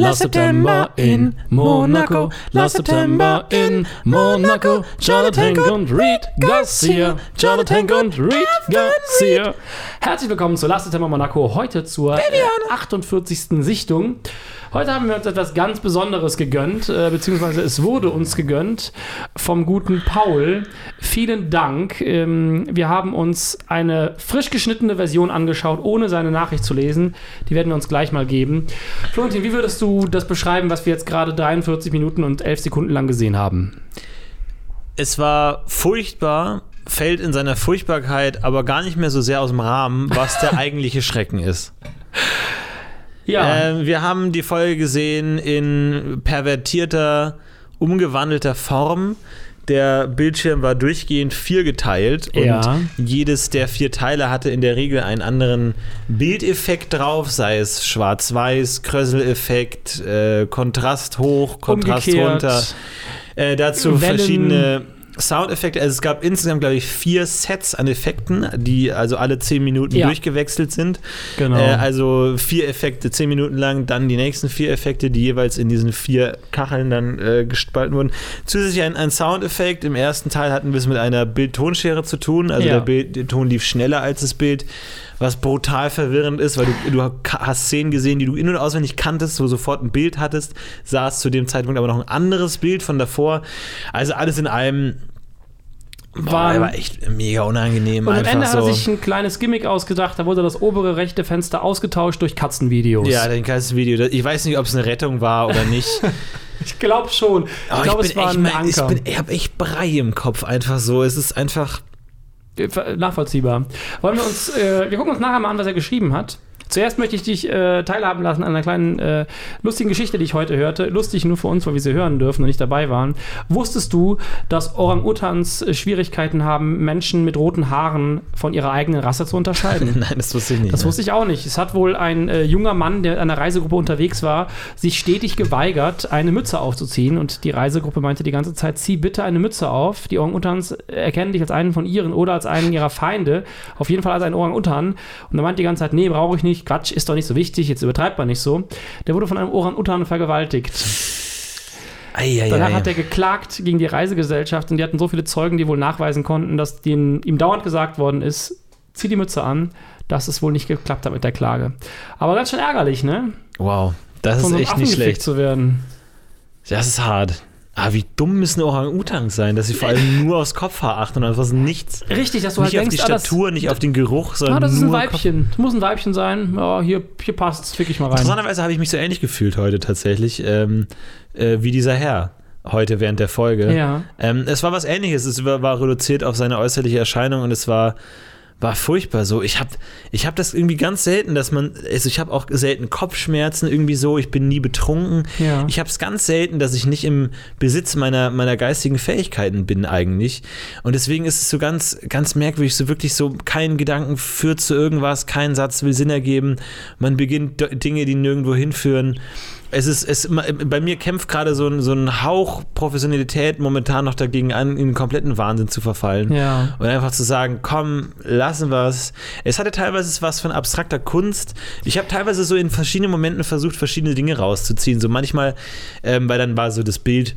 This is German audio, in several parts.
Last September in Monaco. Last September in Monaco. Charlotte Hank und Reed Garcia. Charlotte Hank und Reed Garcia. Herzlich willkommen zu Last September Monaco. Heute zur äh, 48. Sichtung. Heute haben wir uns etwas ganz Besonderes gegönnt, äh, beziehungsweise es wurde uns gegönnt vom guten Paul. Vielen Dank. Ähm, wir haben uns eine frisch geschnittene Version angeschaut, ohne seine Nachricht zu lesen. Die werden wir uns gleich mal geben. Florentin, wie würdest du das beschreiben, was wir jetzt gerade 43 Minuten und 11 Sekunden lang gesehen haben? Es war furchtbar, fällt in seiner Furchtbarkeit aber gar nicht mehr so sehr aus dem Rahmen, was der eigentliche Schrecken ist. Ja. Ähm, wir haben die Folge gesehen in pervertierter, umgewandelter Form. Der Bildschirm war durchgehend viergeteilt und Ja. jedes der vier Teile hatte in der Regel einen anderen Bildeffekt drauf, sei es schwarz-weiß, Krösel-Effekt, äh, Kontrast hoch, Kontrast Umgekehrt. runter. Äh, dazu Wellen. verschiedene Soundeffekte. Also es gab insgesamt, glaube ich, vier Sets an Effekten, die also alle zehn Minuten Ja. durchgewechselt sind. Genau. Äh, also vier Effekte zehn Minuten lang, dann die nächsten vier Effekte, die jeweils in diesen vier Kacheln dann äh, gespalten wurden. Zusätzlich ein, ein Soundeffekt. Im ersten Teil hatten wir es mit einer Bild-Tonschere zu tun. Also Ja. der, Bild, der Ton lief schneller als das Bild. Was brutal verwirrend ist, weil du, du hast Szenen gesehen, die du in- und auswendig kanntest, wo du sofort ein Bild hattest, saß zu dem Zeitpunkt aber noch ein anderes Bild von davor. Also alles in allem War- war aber echt mega unangenehm. und am Ende hat so. er sich ein kleines Gimmick ausgedacht. Da wurde das obere rechte Fenster ausgetauscht durch Katzenvideos. Ja, den ganzen Video. Ich weiß nicht, ob es eine Rettung war oder nicht. ich glaube schon. Ich Aber glaube, ich es war echt, ein ich, Anker. bin, ich habe echt Brei im Kopf einfach so. Es ist einfach. Nachvollziehbar. Wollen wir uns, äh, wir gucken uns nachher mal an, was er geschrieben hat. Zuerst möchte ich dich äh, teilhaben lassen an einer kleinen äh, lustigen Geschichte, die ich heute hörte. Lustig nur für uns, weil wir sie hören dürfen und nicht dabei waren. Wusstest du, dass Orang-Utans äh, Schwierigkeiten haben, Menschen mit roten Haaren von ihrer eigenen Rasse zu unterscheiden? Nein, das wusste ich nicht. Das ne? wusste ich auch nicht. Es hat wohl ein äh, junger Mann, der an einer Reisegruppe unterwegs war, sich stetig geweigert, eine Mütze aufzuziehen. Und die Reisegruppe meinte die ganze Zeit, zieh bitte eine Mütze auf. Die Orang-Utans erkennen dich als einen von ihren oder als einen ihrer Feinde. Auf jeden Fall als einen Orang-Utan. Und er meinte die ganze Zeit, nee, brauche ich nicht. Quatsch, ist doch nicht so wichtig. Jetzt übertreibt man nicht so. Der wurde von einem Orang-Utan vergewaltigt. Eieiei. Danach hat er geklagt gegen die Reisegesellschaft und die hatten so viele Zeugen, die wohl nachweisen konnten, dass denen, ihm dauernd gesagt worden ist, zieh die Mütze an, dass es wohl nicht geklappt hat mit der Klage. Aber ganz schön ärgerlich, ne? wow, das Von ist so echt nicht schlecht. zu werden. Das ist hart. Aber wie dumm müssen Orang-Utans sein, dass sie vor allem nur aufs Kopfhaar achten und einfach nichts. Richtig, dass du Nicht halt auf denkst, die ah, das, Statur, nicht auf den Geruch, sondern ah, das ist ein Weibchen. Das muss ein Weibchen sein. Ja, hier, hier passt fick ich mal rein. Interessanterweise habe ich mich so ähnlich gefühlt heute tatsächlich, ähm, äh, wie dieser Herr heute während der Folge. Ja. Ähm, es war was ähnliches, es war, war reduziert auf seine äußerliche Erscheinung und es war, war furchtbar so. Ich habe ich hab das irgendwie ganz selten, dass man, also ich habe auch selten Kopfschmerzen irgendwie so, ich bin nie betrunken. Ja. Ich habe es ganz selten, dass ich nicht im Besitz meiner, meiner geistigen Fähigkeiten bin eigentlich. Und deswegen ist es so ganz, ganz merkwürdig, so wirklich so kein Gedanken führt zu irgendwas, kein Satz will Sinn ergeben. Man beginnt Dinge, die nirgendwo hinführen. Es ist, es, bei mir kämpft gerade so ein, so ein Hauch Professionalität momentan noch dagegen an, in den kompletten Wahnsinn zu verfallen. Ja. Und einfach zu sagen, komm, lassen wir es. Es hatte teilweise was von abstrakter Kunst. Ich habe teilweise so in verschiedenen Momenten versucht, verschiedene Dinge rauszuziehen. So manchmal, ähm, weil dann war so das Bild,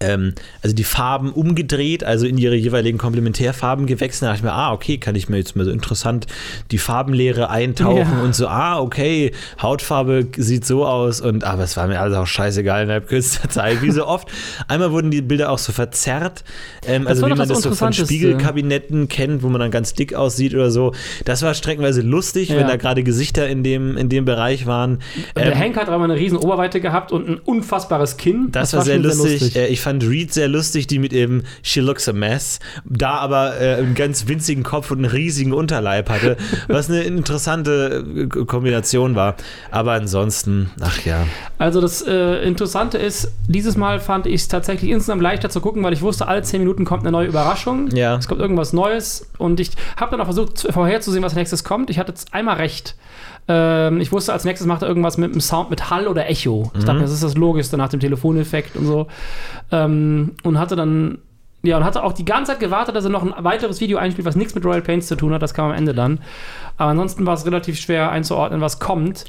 ähm, also die Farben umgedreht, also in ihre jeweiligen Komplementärfarben gewechselt. Da dachte ich mir, ah, okay, kann ich mir jetzt mal so interessant die Farbenlehre eintauchen Ja. und so, ah, okay, Hautfarbe sieht so aus und aber es war mir alles auch scheißegal innerhalb kürzester Zeit, wie so oft. Einmal wurden die Bilder auch so verzerrt, ähm, also wie man das das so von. Spiegelkabinetten kennt, wo man dann ganz dick aussieht oder so. Das war streckenweise lustig, Ja. wenn da gerade Gesichter in dem, in dem Bereich waren. Und der Ähm, Hank hat aber eine riesen Oberweite gehabt und ein unfassbares Kinn. das, war, sehr schon lustig. Äh, Ich fand Reed sehr lustig, die mit eben She looks a mess, da aber äh, einen ganz winzigen Kopf und einen riesigen Unterleib hatte, was eine interessante äh, Kombination war. Aber ansonsten, ach ja. Also das äh, Interessante ist, dieses Mal fand ich es tatsächlich insgesamt leichter zu gucken, weil ich wusste, alle 10 Minuten kommt eine neue Überraschung. Ja. Es kommt irgendwas Neues und ich habe dann auch versucht zu- vorherzusehen, was nächstes kommt. Ich hatte jetzt einmal recht. Ähm, ich wusste, als nächstes macht er irgendwas mit einem Sound mit Hall oder Echo. Ich Mhm. dachte, das ist das Logischste nach dem Telefoneffekt und so. Ähm, und hatte dann Ja, und hatte auch die ganze Zeit gewartet, dass er noch ein weiteres Video einspielt, was nichts mit Royal Pains zu tun hat. Das kam am Ende dann. Aber ansonsten war es relativ schwer einzuordnen, was kommt.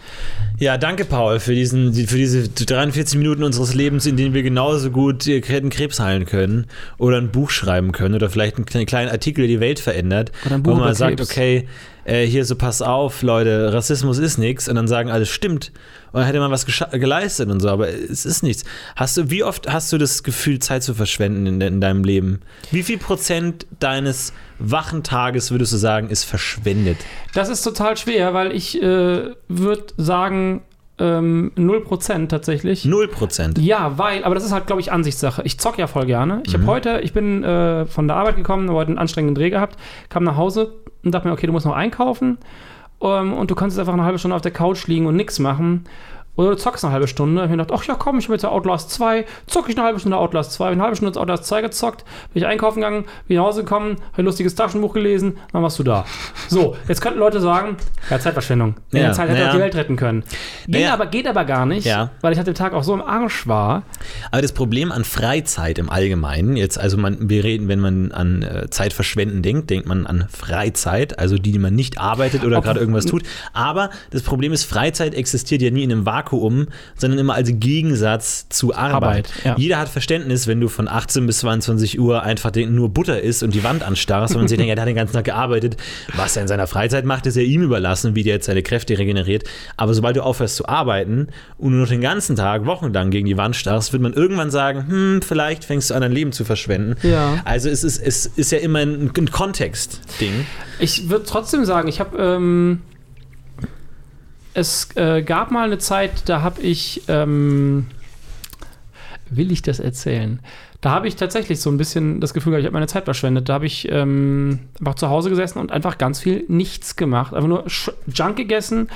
Ja, danke, Paul, für, diesen, für diese 43 Minuten unseres Lebens, in denen wir genauso gut äh, hätten Krebs heilen können oder ein Buch schreiben können oder vielleicht einen kleinen Artikel, der die Welt verändert. Wo man über sagt, Krebs. okay, äh, hier so pass auf, Leute, Rassismus ist nichts und dann sagen alle, stimmt. Und dann hätte man was geleistet und so, aber es ist nichts. Hast du, wie oft hast du das Gefühl, Zeit zu verschwenden in, in deinem Leben? Wie viel Prozent deines wachen Tages würdest du sagen, ist verschwendet? Das ist total schwer, weil ich äh, würde sagen, ähm, 0% tatsächlich. Null Prozent. Ja, weil, aber das ist halt, glaube ich, Ansichtssache. Ich zock ja voll gerne. Ich Mhm. habe heute, ich bin äh, von der Arbeit gekommen, habe heute einen anstrengenden Dreh gehabt, kam nach Hause und dachte mir, okay, du musst noch einkaufen ähm, und du kannst jetzt einfach eine halbe Stunde auf der Couch liegen und nichts machen. Oder du zockst eine halbe Stunde. Ich habe mir gedacht, ach ja, komm, ich habe jetzt ja Outlast 2, zock ich eine halbe Stunde Outlast 2. Hab eine halbe Stunde Outlast 2 gezockt, bin ich einkaufen gegangen, bin nach Hause gekommen, habe ein lustiges Taschenbuch gelesen, dann warst du da. So, jetzt könnten Leute sagen, ja, Zeitverschwendung. In Ja, der Zeit hätte naja. auch die Welt retten können. Geht, Naja. aber, geht aber gar nicht, Ja. weil ich an dem Tag auch so im Arsch war. Aber das Problem an Freizeit im Allgemeinen, jetzt, also man, wir reden, wenn man an äh, Zeit verschwenden denkt, denkt man an Freizeit, also die, die man nicht arbeitet oder gerade irgendwas tut. Aber das Problem ist, Freizeit existiert ja nie in einem Vakuum, sondern immer als Gegensatz zu Arbeit. Arbeit, ja. Jeder hat Verständnis, wenn du von 18 bis 22 Uhr einfach nur Butter isst und die Wand anstarrst und man sich denkt, ja, der hat den ganzen Tag gearbeitet. Was er in seiner Freizeit macht, ist ja ihm überlassen, wie der jetzt seine Kräfte regeneriert. Aber sobald du aufhörst zu arbeiten und nur noch den ganzen Tag, wochenlang gegen die Wand starrst, wird man irgendwann sagen, hm, vielleicht fängst du an, dein Leben zu verschwenden. Ja. Also es ist, es ist ja immer ein, ein Kontext-Ding. Ich würde trotzdem sagen, ich habe. Ähm, es äh, gab mal eine Zeit, da habe ich. Ähm, will ich das erzählen? Da habe ich tatsächlich so ein bisschen das Gefühl, gehabt, ich habe meine Zeit verschwendet. Da habe ich ähm, einfach zu Hause gesessen und einfach ganz viel nichts gemacht. Einfach nur Junk gegessen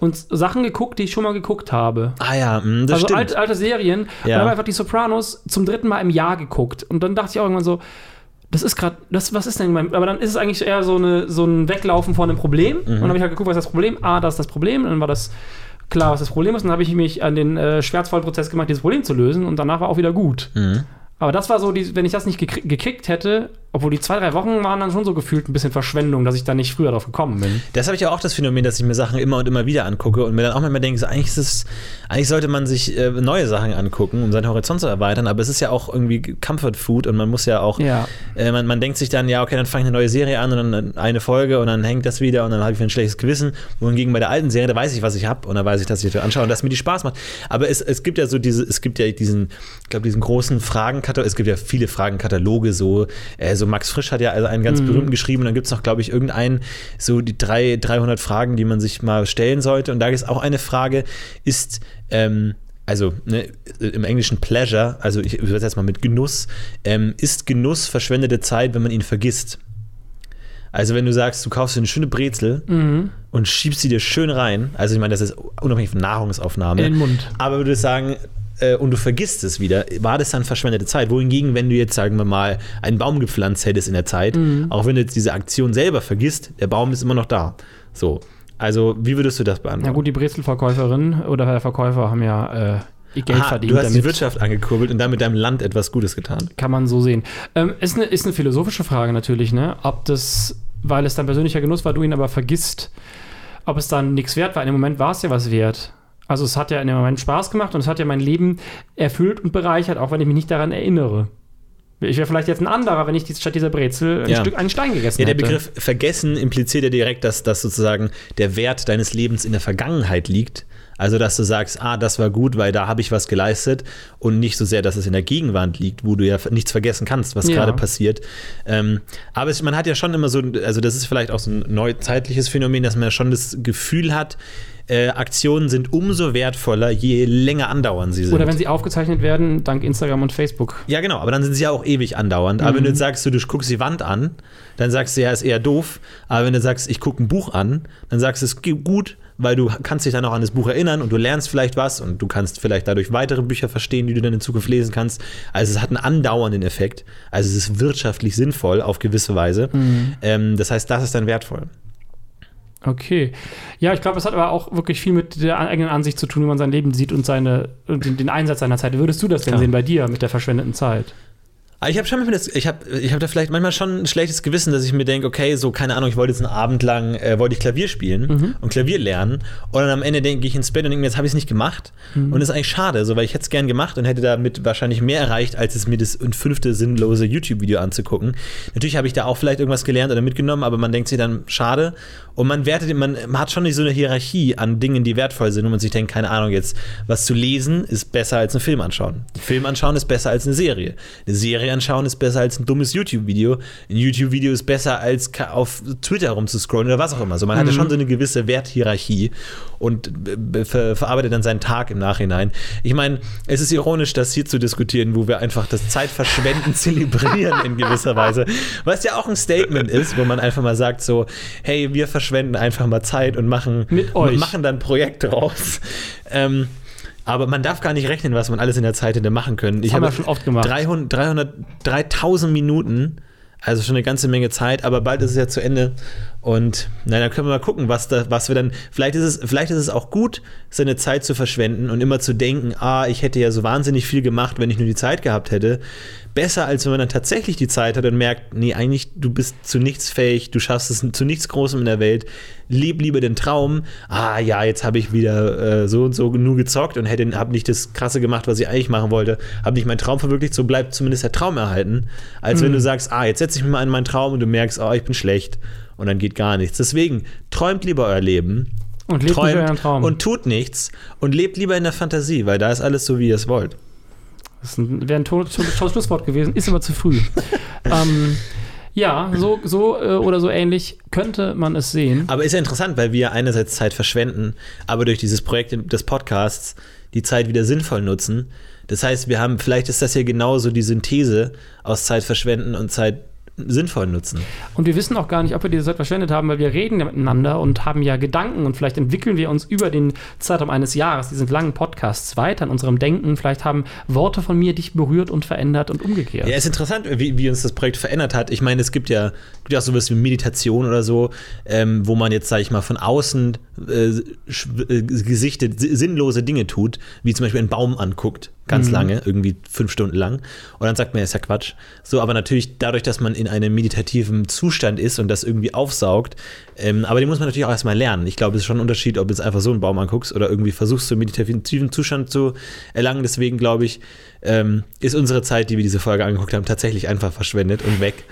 und Sachen geguckt, die ich schon mal geguckt habe. Ah ja, hm, das also stimmt. alte, alte Serien. Und Ja. habe einfach die Sopranos zum dritten Mal im Jahr geguckt. Und dann dachte ich auch irgendwann so, das ist gerade, das, was ist denn mein, aber dann ist es eigentlich eher so, eine, so ein Weglaufen von einem Problem. Und dann habe ich halt geguckt, was ist das Problem? Ah, das ist das Problem. Und dann war das klar, was das Problem ist. Und dann habe ich mich an den äh, schmerzvollen Prozess gemacht, dieses Problem zu lösen. Und danach war auch wieder gut. Mhm. Aber das war so, die, wenn ich das nicht gekri- gekickt hätte, obwohl die zwei, drei Wochen waren dann schon so gefühlt ein bisschen Verschwendung, dass ich da nicht früher drauf gekommen bin. Das habe ich ja auch das Phänomen, dass ich mir Sachen immer und immer wieder angucke und mir dann auch manchmal denke, so, eigentlich, ist es, eigentlich sollte man sich äh, neue Sachen angucken, um seinen Horizont zu erweitern, aber es ist ja auch irgendwie Comfort Food und man muss ja auch, Ja. äh, man, man denkt sich dann, ja, okay, dann fange ich eine neue Serie an und dann eine Folge und dann hängt das wieder und dann habe ich ein schlechtes Gewissen. Wohingegen bei der alten Serie, da weiß ich, was ich habe und da weiß ich, dass ich das anschaue und dass mir die Spaß macht. Aber es, es gibt ja so diese, es gibt ja diesen, ich glaube, diesen großen Fragenkatalog, es gibt ja viele Fragenkataloge, so, äh, so Max Frisch hat ja also einen ganz berühmten geschrieben und dann gibt es noch, glaube ich, irgendeinen, so die drei, 300 Fragen, die man sich mal stellen sollte. Und da ist auch eine Frage, ist, ähm, also ne, im Englischen Pleasure, also ich übersetze jetzt mal mit Genuss, ähm, ist Genuss verschwendete Zeit, wenn man ihn vergisst? Also wenn du sagst, du kaufst dir eine schöne Brezel Mhm. und schiebst sie dir schön rein, also ich meine, das ist unabhängig von Nahrungsaufnahme, In den Mund. aber würde sagen, äh, und du vergisst es wieder, war das dann verschwendete Zeit? Wohingegen, wenn du jetzt, sagen wir mal, einen Baum gepflanzt hättest in der Zeit, Mhm. auch wenn du jetzt diese Aktion selber vergisst, der Baum ist immer noch da. So. Also, wie würdest du das beantworten? Ja gut, die Brezelverkäuferin oder der Verkäufer haben ja äh, ihr Geld Aha, verdient du hast die damit. Wirtschaft angekurbelt und damit deinem Land etwas Gutes getan. Kann man so sehen. Ähm, ist, eine, ist eine philosophische Frage natürlich, ne? Ob das, weil es dein persönlicher Genuss war, du ihn aber vergisst, ob es dann nichts wert war. In dem Moment war es ja was wert. Also es hat ja in dem Moment Spaß gemacht und es hat ja mein Leben erfüllt und bereichert, auch wenn ich mich nicht daran erinnere. Ich wäre vielleicht jetzt ein anderer, wenn ich statt dieser Brezel ein Ja. Stück einen Stein gegessen Ja, der hätte. Begriff vergessen impliziert ja direkt, dass, dass sozusagen der Wert deines Lebens in der Vergangenheit liegt. Also, dass du sagst, ah, das war gut, weil da habe ich was geleistet und nicht so sehr, dass es in der Gegenwart liegt, wo du ja nichts vergessen kannst, was Ja. gerade passiert. Ähm, aber es, man hat ja schon immer so, also das ist vielleicht auch so ein neuzeitliches Phänomen, dass man ja schon das Gefühl hat, äh, Aktionen sind umso wertvoller, je länger andauern sie sind. Oder wenn sie aufgezeichnet werden, dank Instagram und Facebook. Ja, genau, aber dann sind sie ja auch ewig andauernd. Aber wenn du jetzt sagst, du, du guckst die Wand an, dann sagst du, ja, ist eher doof. Aber wenn du sagst, ich gucke ein Buch an, dann sagst du, es ist gut, weil du kannst dich dann auch an das Buch erinnern und du lernst vielleicht was und du kannst vielleicht dadurch weitere Bücher verstehen, die du dann in Zukunft lesen kannst. Also es hat einen andauernden Effekt. Also es ist wirtschaftlich sinnvoll auf gewisse Weise. Ähm, das heißt, das ist dann wertvoll. Okay. Ja, ich glaube, es hat aber auch wirklich viel mit der eigenen Ansicht zu tun, wie man sein Leben sieht und seine, und den, den Einsatz seiner Zeit. Würdest du das denn Klar. sehen bei dir mit der verschwendeten Zeit? Ich habe schon das, ich habe ich hab da vielleicht manchmal schon ein schlechtes Gewissen, dass ich mir denke, okay, so keine Ahnung, ich wollte jetzt einen Abend lang äh, wollte ich Klavier spielen Mhm. und Klavier lernen und dann am Ende denke ich ins Bett und denke mir, jetzt habe ich es nicht gemacht Mhm. und das ist eigentlich schade, so weil ich hätte es gern gemacht und hätte damit wahrscheinlich mehr erreicht, als es mir das fünfte sinnlose YouTube-Video anzugucken. Natürlich habe ich da auch vielleicht irgendwas gelernt oder mitgenommen, aber man denkt sich dann schade und man wertet, man, man hat schon nicht so eine Hierarchie an Dingen, die wertvoll sind und man sich denkt, keine Ahnung, jetzt was zu lesen ist besser als einen Film anschauen. Ein Film anschauen ist besser als eine Serie. Eine Serie anschauen ist besser als ein dummes YouTube-Video. Ein YouTube-Video ist besser als auf Twitter rumzuscrollen oder was auch immer. So, man hat ja schon so eine gewisse Werthierarchie und äh, ver verarbeitet dann seinen Tag im Nachhinein. Ich meine, es ist ironisch, das hier zu diskutieren, wo wir einfach das Zeitverschwenden zelebrieren in gewisser Weise. Was ja auch ein Statement ist, wo man einfach mal sagt so, hey, wir verschwenden einfach mal Zeit und machen, machen dann ein Projekt draus. Ähm, aber man darf gar nicht rechnen, was man alles in der Zeit hätte machen können. Ich haben wir habe schon oft gemacht. 300, 300, 3000 Minuten, also schon eine ganze Menge Zeit, aber bald ist es ja zu Ende. Und na, dann können wir mal gucken, was, da, was wir dann. Vielleicht ist, es, vielleicht ist es auch gut, seine Zeit zu verschwenden und immer zu denken, ah, ich hätte ja so wahnsinnig viel gemacht, wenn ich nur die Zeit gehabt hätte. Besser, als wenn man dann tatsächlich die Zeit hat und merkt, nee, eigentlich, du bist zu nichts fähig, du schaffst es zu nichts Großem in der Welt. Leb lieber den Traum. Ah, ja, jetzt habe ich wieder äh, so und so nur gezockt und habe nicht das Krasse gemacht, was ich eigentlich machen wollte. Habe nicht meinen Traum verwirklicht, so bleibt zumindest der Traum erhalten. Als wenn du sagst, ah, jetzt setze ich mich mal in meinen Traum und du merkst, oh, ich bin schlecht und dann geht gar nichts. Deswegen, träumt lieber euer Leben. Und lebt nicht euren Traum. und tut nichts und lebt lieber in der Fantasie, weil da ist alles so, wie ihr es wollt. Das wäre ein tolles Schlusswort gewesen, ist aber zu früh. ähm, ja, so, so äh, oder so ähnlich könnte man es sehen. Aber ist ja interessant, weil wir einerseits Zeit verschwenden, aber durch dieses Projekt des Podcasts die Zeit wieder sinnvoll nutzen. Das heißt, wir haben, vielleicht ist das ja genauso die Synthese aus Zeit verschwenden und Zeit sinnvoll nutzen. Und wir wissen auch gar nicht, ob wir diese Zeit verschwendet haben, weil wir reden ja miteinander und haben ja Gedanken und vielleicht entwickeln wir uns über den Zeitraum eines Jahres, diesen langen Podcasts, weiter in unserem Denken. Vielleicht haben Worte von mir dich berührt und verändert und umgekehrt. Ja, ist interessant, wie, wie uns das Projekt verändert hat. Ich meine, es gibt ja, gibt ja auch sowas wie Meditation oder so, ähm, wo man jetzt, sage ich mal, von außen äh, äh, gesichtet si- sinnlose Dinge tut, wie zum Beispiel einen Baum anguckt, ganz lange, irgendwie fünf Stunden lang. Und dann sagt man, ja, ist ja Quatsch. So, aber natürlich dadurch, dass man in einem meditativen Zustand ist und das irgendwie aufsaugt, ähm, aber den muss man natürlich auch erstmal lernen. Ich glaube, es ist schon ein Unterschied, ob du jetzt einfach so einen Baum anguckst oder irgendwie versuchst, so einen meditativen Zustand zu erlangen. Deswegen glaube ich, ähm, ist unsere Zeit, die wir diese Folge angeguckt haben, tatsächlich einfach verschwendet und weg.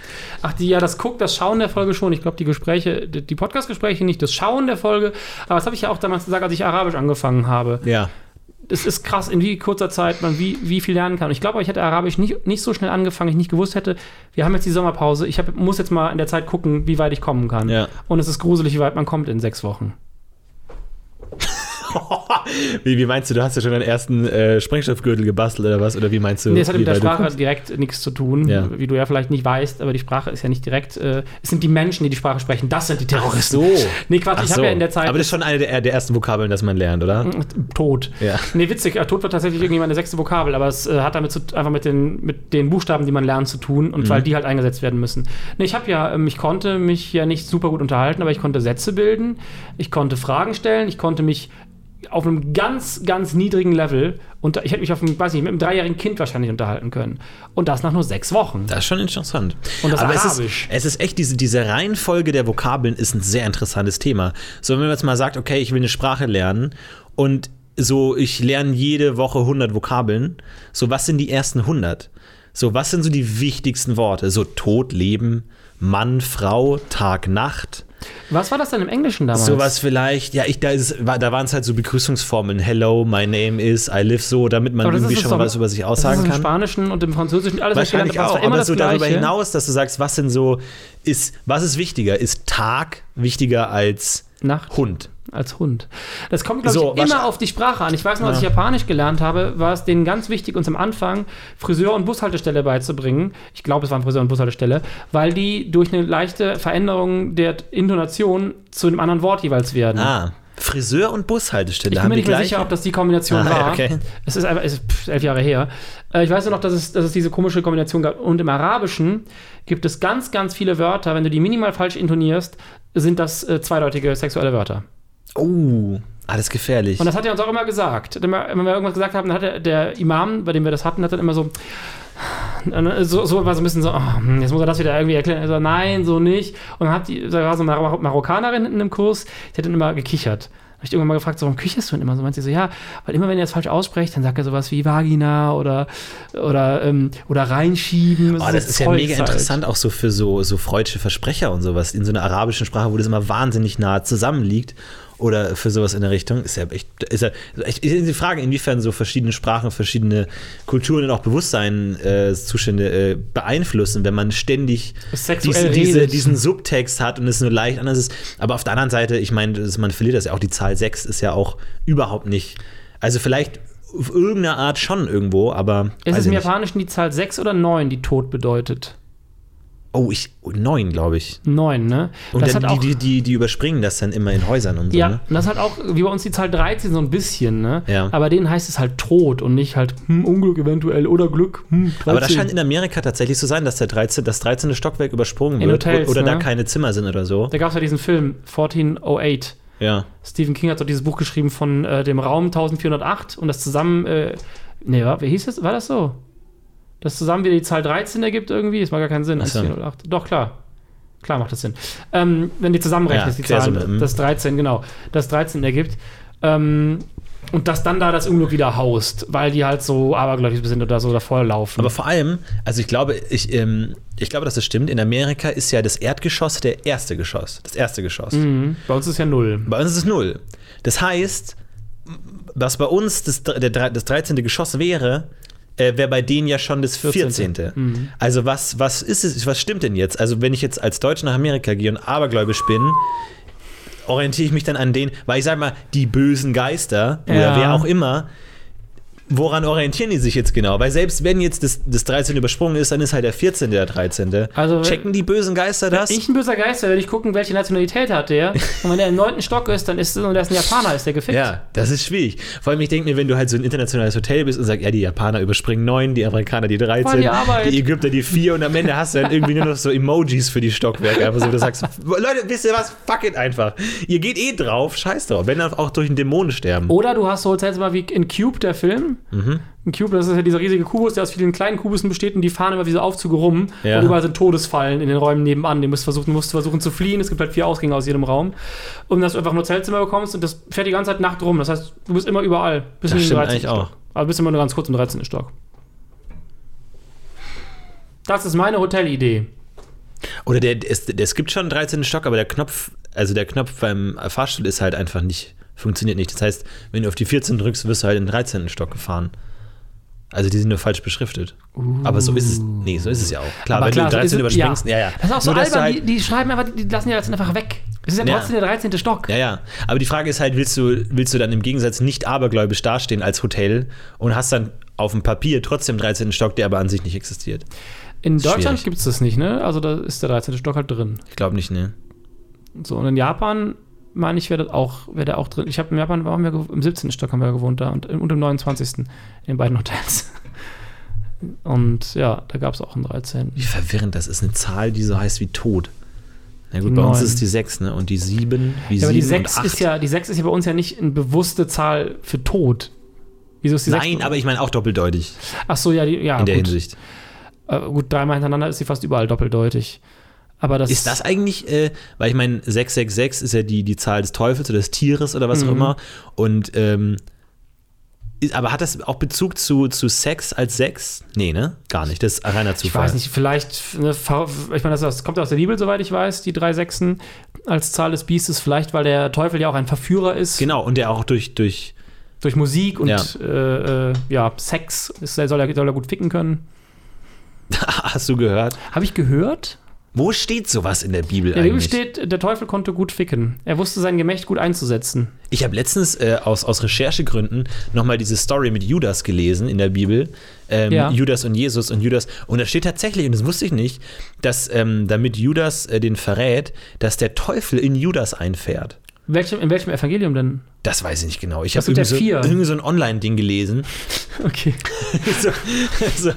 Ach, die, ja, das Guck, das Schauen der Folge schon. Ich glaube, die Gespräche, die die Podcast-Gespräche nicht, das Schauen der Folge. Aber das habe ich ja auch damals gesagt, als ich Arabisch angefangen habe. Ja. Es ist krass, in wie kurzer Zeit man wie, wie viel lernen kann. Und ich glaube, ich hätte Arabisch nicht, nicht so schnell angefangen, ich nicht gewusst hätte, wir haben jetzt die Sommerpause, ich hab, muss jetzt mal in der Zeit gucken, wie weit ich kommen kann. Ja. Und es ist gruselig, wie weit man kommt in sechs Wochen. Wie, wie meinst du, du hast ja schon deinen ersten äh, Sprengstoffgürtel gebastelt oder was? Oder wie meinst du? Nee, das hat mit der Sprache direkt nichts zu tun, Ja. wie du ja vielleicht nicht weißt, aber die Sprache ist ja nicht direkt, äh, es sind die Menschen, die die Sprache sprechen, das sind die Terroristen. So. Nee, Quatsch, Ach ich habe so. ja in der Zeit Aber das ist schon eine der, der ersten Vokabeln, das man lernt, oder? Tod. Ja. Nee, witzig, äh, Tod war tatsächlich irgendwie meine sechste Vokabel, aber es äh, hat damit zu, einfach mit den, mit den Buchstaben, die man lernt, zu tun und weil die halt eingesetzt werden müssen. Nee, ich habe ja, ähm, ich konnte mich ja nicht super gut unterhalten, aber ich konnte Sätze bilden, ich konnte Fragen stellen, ich konnte mich auf einem ganz, ganz niedrigen Level und ich hätte mich auf einem, weiß nicht, mit einem dreijährigen Kind wahrscheinlich unterhalten können. Und das nach nur sechs Wochen. Das ist schon interessant. Und das Aber es ist, Arabisch. es ist echt, diese, diese Reihenfolge der Vokabeln ist ein sehr interessantes Thema. So, wenn man jetzt mal sagt, okay, ich will eine Sprache lernen und so, ich lerne jede Woche 100 Vokabeln. So, was sind die ersten 100? So, was sind so die wichtigsten Worte? So, Tod, Leben, Mann, Frau, Tag, Nacht. Was war das denn im Englischen damals? Sowas vielleicht, ja, ich, da, ist, da waren es halt so Begrüßungsformeln. Hello, my name is, I live so, damit man das irgendwie ist schon mal was über sich das aussagen ist im kann. Spanischen und im Französischen, alles, Wahrscheinlich das auch, aber das so darüber Gleiche. hinaus, dass du sagst, was denn so ist, was ist wichtiger? Ist Tag wichtiger als Nacht. Hund? Als Hund. Das kommt, glaube So, ich, immer auf die Sprache an. Ich weiß noch, als ich Japanisch gelernt habe, war es denen ganz wichtig, uns am Anfang Friseur- und Bushaltestelle beizubringen. Ich glaube, es war Friseur- und Bushaltestelle, weil die durch eine leichte Veränderung der Intonation zu einem anderen Wort jeweils werden. Ah, Friseur und Bushaltestelle ich bin mir nicht mehr sicher, ob das die Kombination Ah, war. okay. Es ist einfach es ist pff, elf Jahre her. Äh, ich weiß nur noch, dass es, dass es diese komische Kombination gab. Und im Arabischen gibt es ganz, ganz viele Wörter. Wenn du die minimal falsch intonierst, sind das äh, zweideutige sexuelle Wörter. Oh, alles gefährlich. Und das hat er uns auch immer gesagt. Wenn wir irgendwas gesagt haben, dann hat der, der Imam, bei dem wir das hatten, hat dann immer so, so, so war so ein bisschen so, oh, hm, jetzt muss er das wieder irgendwie erklären. Er so, nein, so nicht. Und dann hat die, da war so eine Mar Marokkanerin in einem Kurs, die hat dann immer gekichert. Habe ich irgendwann mal gefragt, so, warum kicherst du denn immer so? Meint sie so, ja, weil immer wenn er es falsch ausspricht, dann sagt er sowas wie Vagina oder, oder, ähm, oder reinschieben. Oh, das ist ja mega halt. interessant, auch so für so, so freudsche Versprecher und sowas in so einer arabischen Sprache, wo das immer wahnsinnig nah zusammenliegt. Oder für sowas in der Richtung. Ist ja echt, ist ja echt ist die Frage, inwiefern so verschiedene Sprachen, verschiedene Kulturen und auch Bewusstseinszustände äh, beeinflussen, wenn man ständig diese, diese, diesen Subtext hat und es nur leicht anders ist. Aber auf der anderen Seite, ich meine, man verliert das ja auch, die Zahl 6 ist ja auch überhaupt nicht. Also vielleicht auf irgendeine Art schon irgendwo, aber. Ist es im. Japanischen die Zahl 6 oder 9, die Tod bedeutet? Oh, ich. Neun, glaube ich. 9, ne? Und das dann hat auch, die, die, die, überspringen das dann immer in Häusern und so. ja, Ne? und das hat auch, wie bei uns die Zahl 13 so ein bisschen, ne? Ja. Aber denen heißt es halt Tod und nicht halt hm, Unglück eventuell oder Glück. Hm, 13. Aber das scheint in Amerika tatsächlich zu sein, dass der 13, das 13. Stockwerk übersprungen In wird Hotels, oder da ne? keine Zimmer sind oder so. Da gab es ja diesen Film 1408. Ja. Stephen King hat doch dieses Buch geschrieben von äh, dem Raum 1408 und das zusammen, äh, nee, wie hieß es? War das so? Das zusammen wieder die Zahl 13 ergibt irgendwie? Das macht gar keinen Sinn. Ach so. 1408. Doch, klar. Klar macht das Sinn. Ähm, wenn die zusammenrechnest, Ja, die Zahlen, Quersumme, mhm. das 13, genau, das 13 ergibt. Ähm, und dass dann da das Unglück wieder haust, weil die halt so abergläubig sind oder so davor laufen. Aber vor allem, also ich glaube, ich, ähm, ich glaube, dass das stimmt. In Amerika ist ja das Erdgeschoss der erste Geschoss. Das erste Geschoss. mhm. Bei uns ist ja null. Bei uns ist es null. Das heißt, was bei uns das, der, das 13. Geschoss wäre, äh, wäre bei denen ja schon das 14. 14.. Also was, was ist es, was stimmt denn jetzt? Also wenn ich jetzt als Deutsch nach Amerika gehe und abergläubisch bin, orientiere ich mich dann an den, weil ich sag mal, die bösen Geister oder Ja. wer auch immer, woran orientieren die sich jetzt genau? Weil selbst wenn jetzt das, das 13 übersprungen ist, dann ist halt der 14. der 13. Also- Checken die bösen Geister das? Ich ein böser Geist, werde ich gucken, welche Nationalität hat der. Und wenn der im neunten Stock ist, dann ist und der ist ein Japaner, ist der gefickt. Ja, das ist schwierig. Vor allem, ich denke mir, wenn du halt so ein internationales Hotel bist und sagst, ja, die Japaner überspringen 9, die Amerikaner die 13, Voll die die Ägypter die 4 und am Ende hast du dann irgendwie nur noch so Emojis für die Stockwerke. Einfach so, du sagst, Leute, wisst ihr was? Fuck it einfach. Ihr geht eh drauf, scheiß drauf. Wenn dann auch durch einen Dämonen sterben. Oder du hast so Hotelzimmer wie in Cube, der Film. Mhm. In Cube, das ist ja dieser riesige Kubus, der aus vielen kleinen Kubussen besteht und die fahren immer wie so Aufzüge rum. Ja. Und überall sind Todesfallen in den Räumen nebenan. Du musst versuchen, musst versuchen zu fliehen. Es gibt halt vier Ausgänge aus jedem Raum. Und dass du einfach ein Hotelzimmer bekommst und das fährt die ganze Zeit Nacht rum. Das heißt, du bist immer überall. Bis Das in den stimmt 13. eigentlich Stock. auch. Aber bist immer nur ganz kurz im 13. Stock. Das ist meine Hotelidee. Oder der, es, es gibt schon einen 13. Stock, aber der Knopf, also der Knopf beim Fahrstuhl ist halt einfach nicht, funktioniert nicht. Das heißt, wenn du auf die 14 drückst, wirst du halt in den 13. Stock gefahren. Also die sind nur falsch beschriftet. Aber so ist es. Nee, so ist es ja auch. Klar, Aber wenn klar, du so ist 13 es- überspringst, ja, ja. Das ist auch so Nur, albern. halt- die, die schreiben einfach, die lassen ja das einfach weg. Das ist ja Ja. trotzdem der 13. Stock. Ja, ja. Aber die Frage ist halt, willst du, willst du dann im Gegensatz nicht abergläubisch dastehen als Hotel und hast dann auf dem Papier trotzdem 13. Stock, der aber an sich nicht existiert? In Deutschland gibt es das nicht, ne? Also da ist der 13. Stock halt drin. Ich glaube nicht, ne? So, und in Japan, meine ich, wäre auch, der auch drin. Ich habe in Japan, waren wir im 17. Stock haben wir gewohnt da und, und im 29. in den beiden Hotels. Und ja, da gab es auch einen 13. Wie verwirrend, das ist eine Zahl, die so heißt wie Tod. Na gut, bei uns ist es die 6, ne? Und die 7, wie Ja, aber die 7 und 6 8. ist ja, die 6 ist ja bei uns ja nicht eine bewusste Zahl für Tod. Wieso ist die Nein, 6? aber ich meine auch doppeldeutig Ach so, ja, die, ja in der gut. Hinsicht. Äh, gut, dreimal hintereinander ist sie fast überall doppeldeutig. Aber das Ist das eigentlich, äh, weil ich meine, 666 ist ja die, die Zahl des Teufels oder des Tieres oder was auch Mhm. immer. Und, ähm, aber hat das auch Bezug zu, zu Sex als Sex? Nee, ne? Gar nicht. Das ist reiner Zufall. Ich weiß nicht, vielleicht, ne, ich meine, das, das kommt aus der Bibel, soweit ich weiß, die drei Sechsen als Zahl des Biestes, vielleicht, weil der Teufel ja auch ein Verführer ist, Genau, und der auch durch, durch durch Musik und Ja. äh, äh, ja, Sex, ist, soll, er, soll er gut ficken können. hast du gehört? Habe ich gehört? Wo steht sowas in der Bibel In der Bibel eigentlich? steht, der Teufel konnte gut ficken. Er wusste sein Gemächt gut einzusetzen. Ich habe letztens äh, aus, aus Recherchegründen nochmal diese Story mit Judas gelesen in der Bibel. Ähm, Ja. Judas und Jesus und Judas. Und da steht tatsächlich, und das wusste ich nicht, dass ähm, damit Judas äh, den verrät, dass der Teufel in Judas einfährt. Welchem, in welchem Evangelium denn? Das weiß ich nicht genau. Ich habe irgendwie, ja so, irgendwie so ein Online-Ding gelesen. Okay. so, so,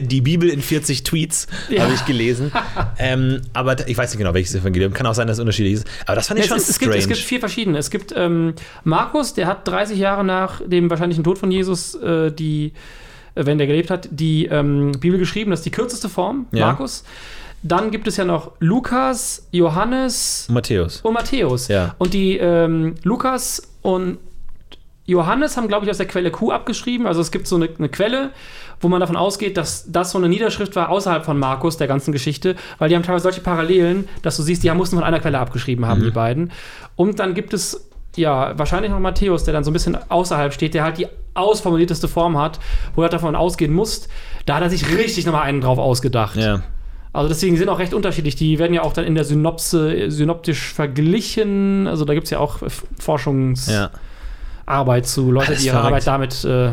die Bibel in 40 Tweets Ja. habe ich gelesen. ähm, aber ich weiß nicht genau, welches Evangelium. Kann auch sein, dass es unterschiedlich ist. Aber das fand ich Es, schon es, gibt, strange. es gibt vier verschiedene. Es gibt ähm, Markus, der hat 30 Jahre nach dem wahrscheinlichen Tod von Jesus äh, die äh, wenn der gelebt hat, die ähm, Bibel geschrieben. Das ist die kürzeste Form, Ja. Markus. Dann gibt es ja noch Lukas, Johannes Matthäus. und Matthäus. Ja. Und die ähm, Lukas und Johannes haben, glaube ich, aus der Quelle Q abgeschrieben. Also es gibt so eine, eine Quelle, wo man davon ausgeht, dass das so eine Niederschrift war außerhalb von Markus, der ganzen Geschichte, weil die haben teilweise solche Parallelen, dass du siehst, die haben- mussten von einer Quelle abgeschrieben haben, die beiden. Und dann gibt es ja wahrscheinlich noch Matthäus, der dann so ein bisschen außerhalb steht, der halt die ausformulierteste Form hat, wo er davon ausgehen muss. Da hat er sich richtig nochmal einen drauf ausgedacht. Ja. Also deswegen sind auch recht unterschiedlich. Die werden ja auch dann in der Synopse synoptisch verglichen. Also da gibt es ja auch Forschungsarbeit ja. zu Leute, die ihre verrückt. Arbeit damit. Äh,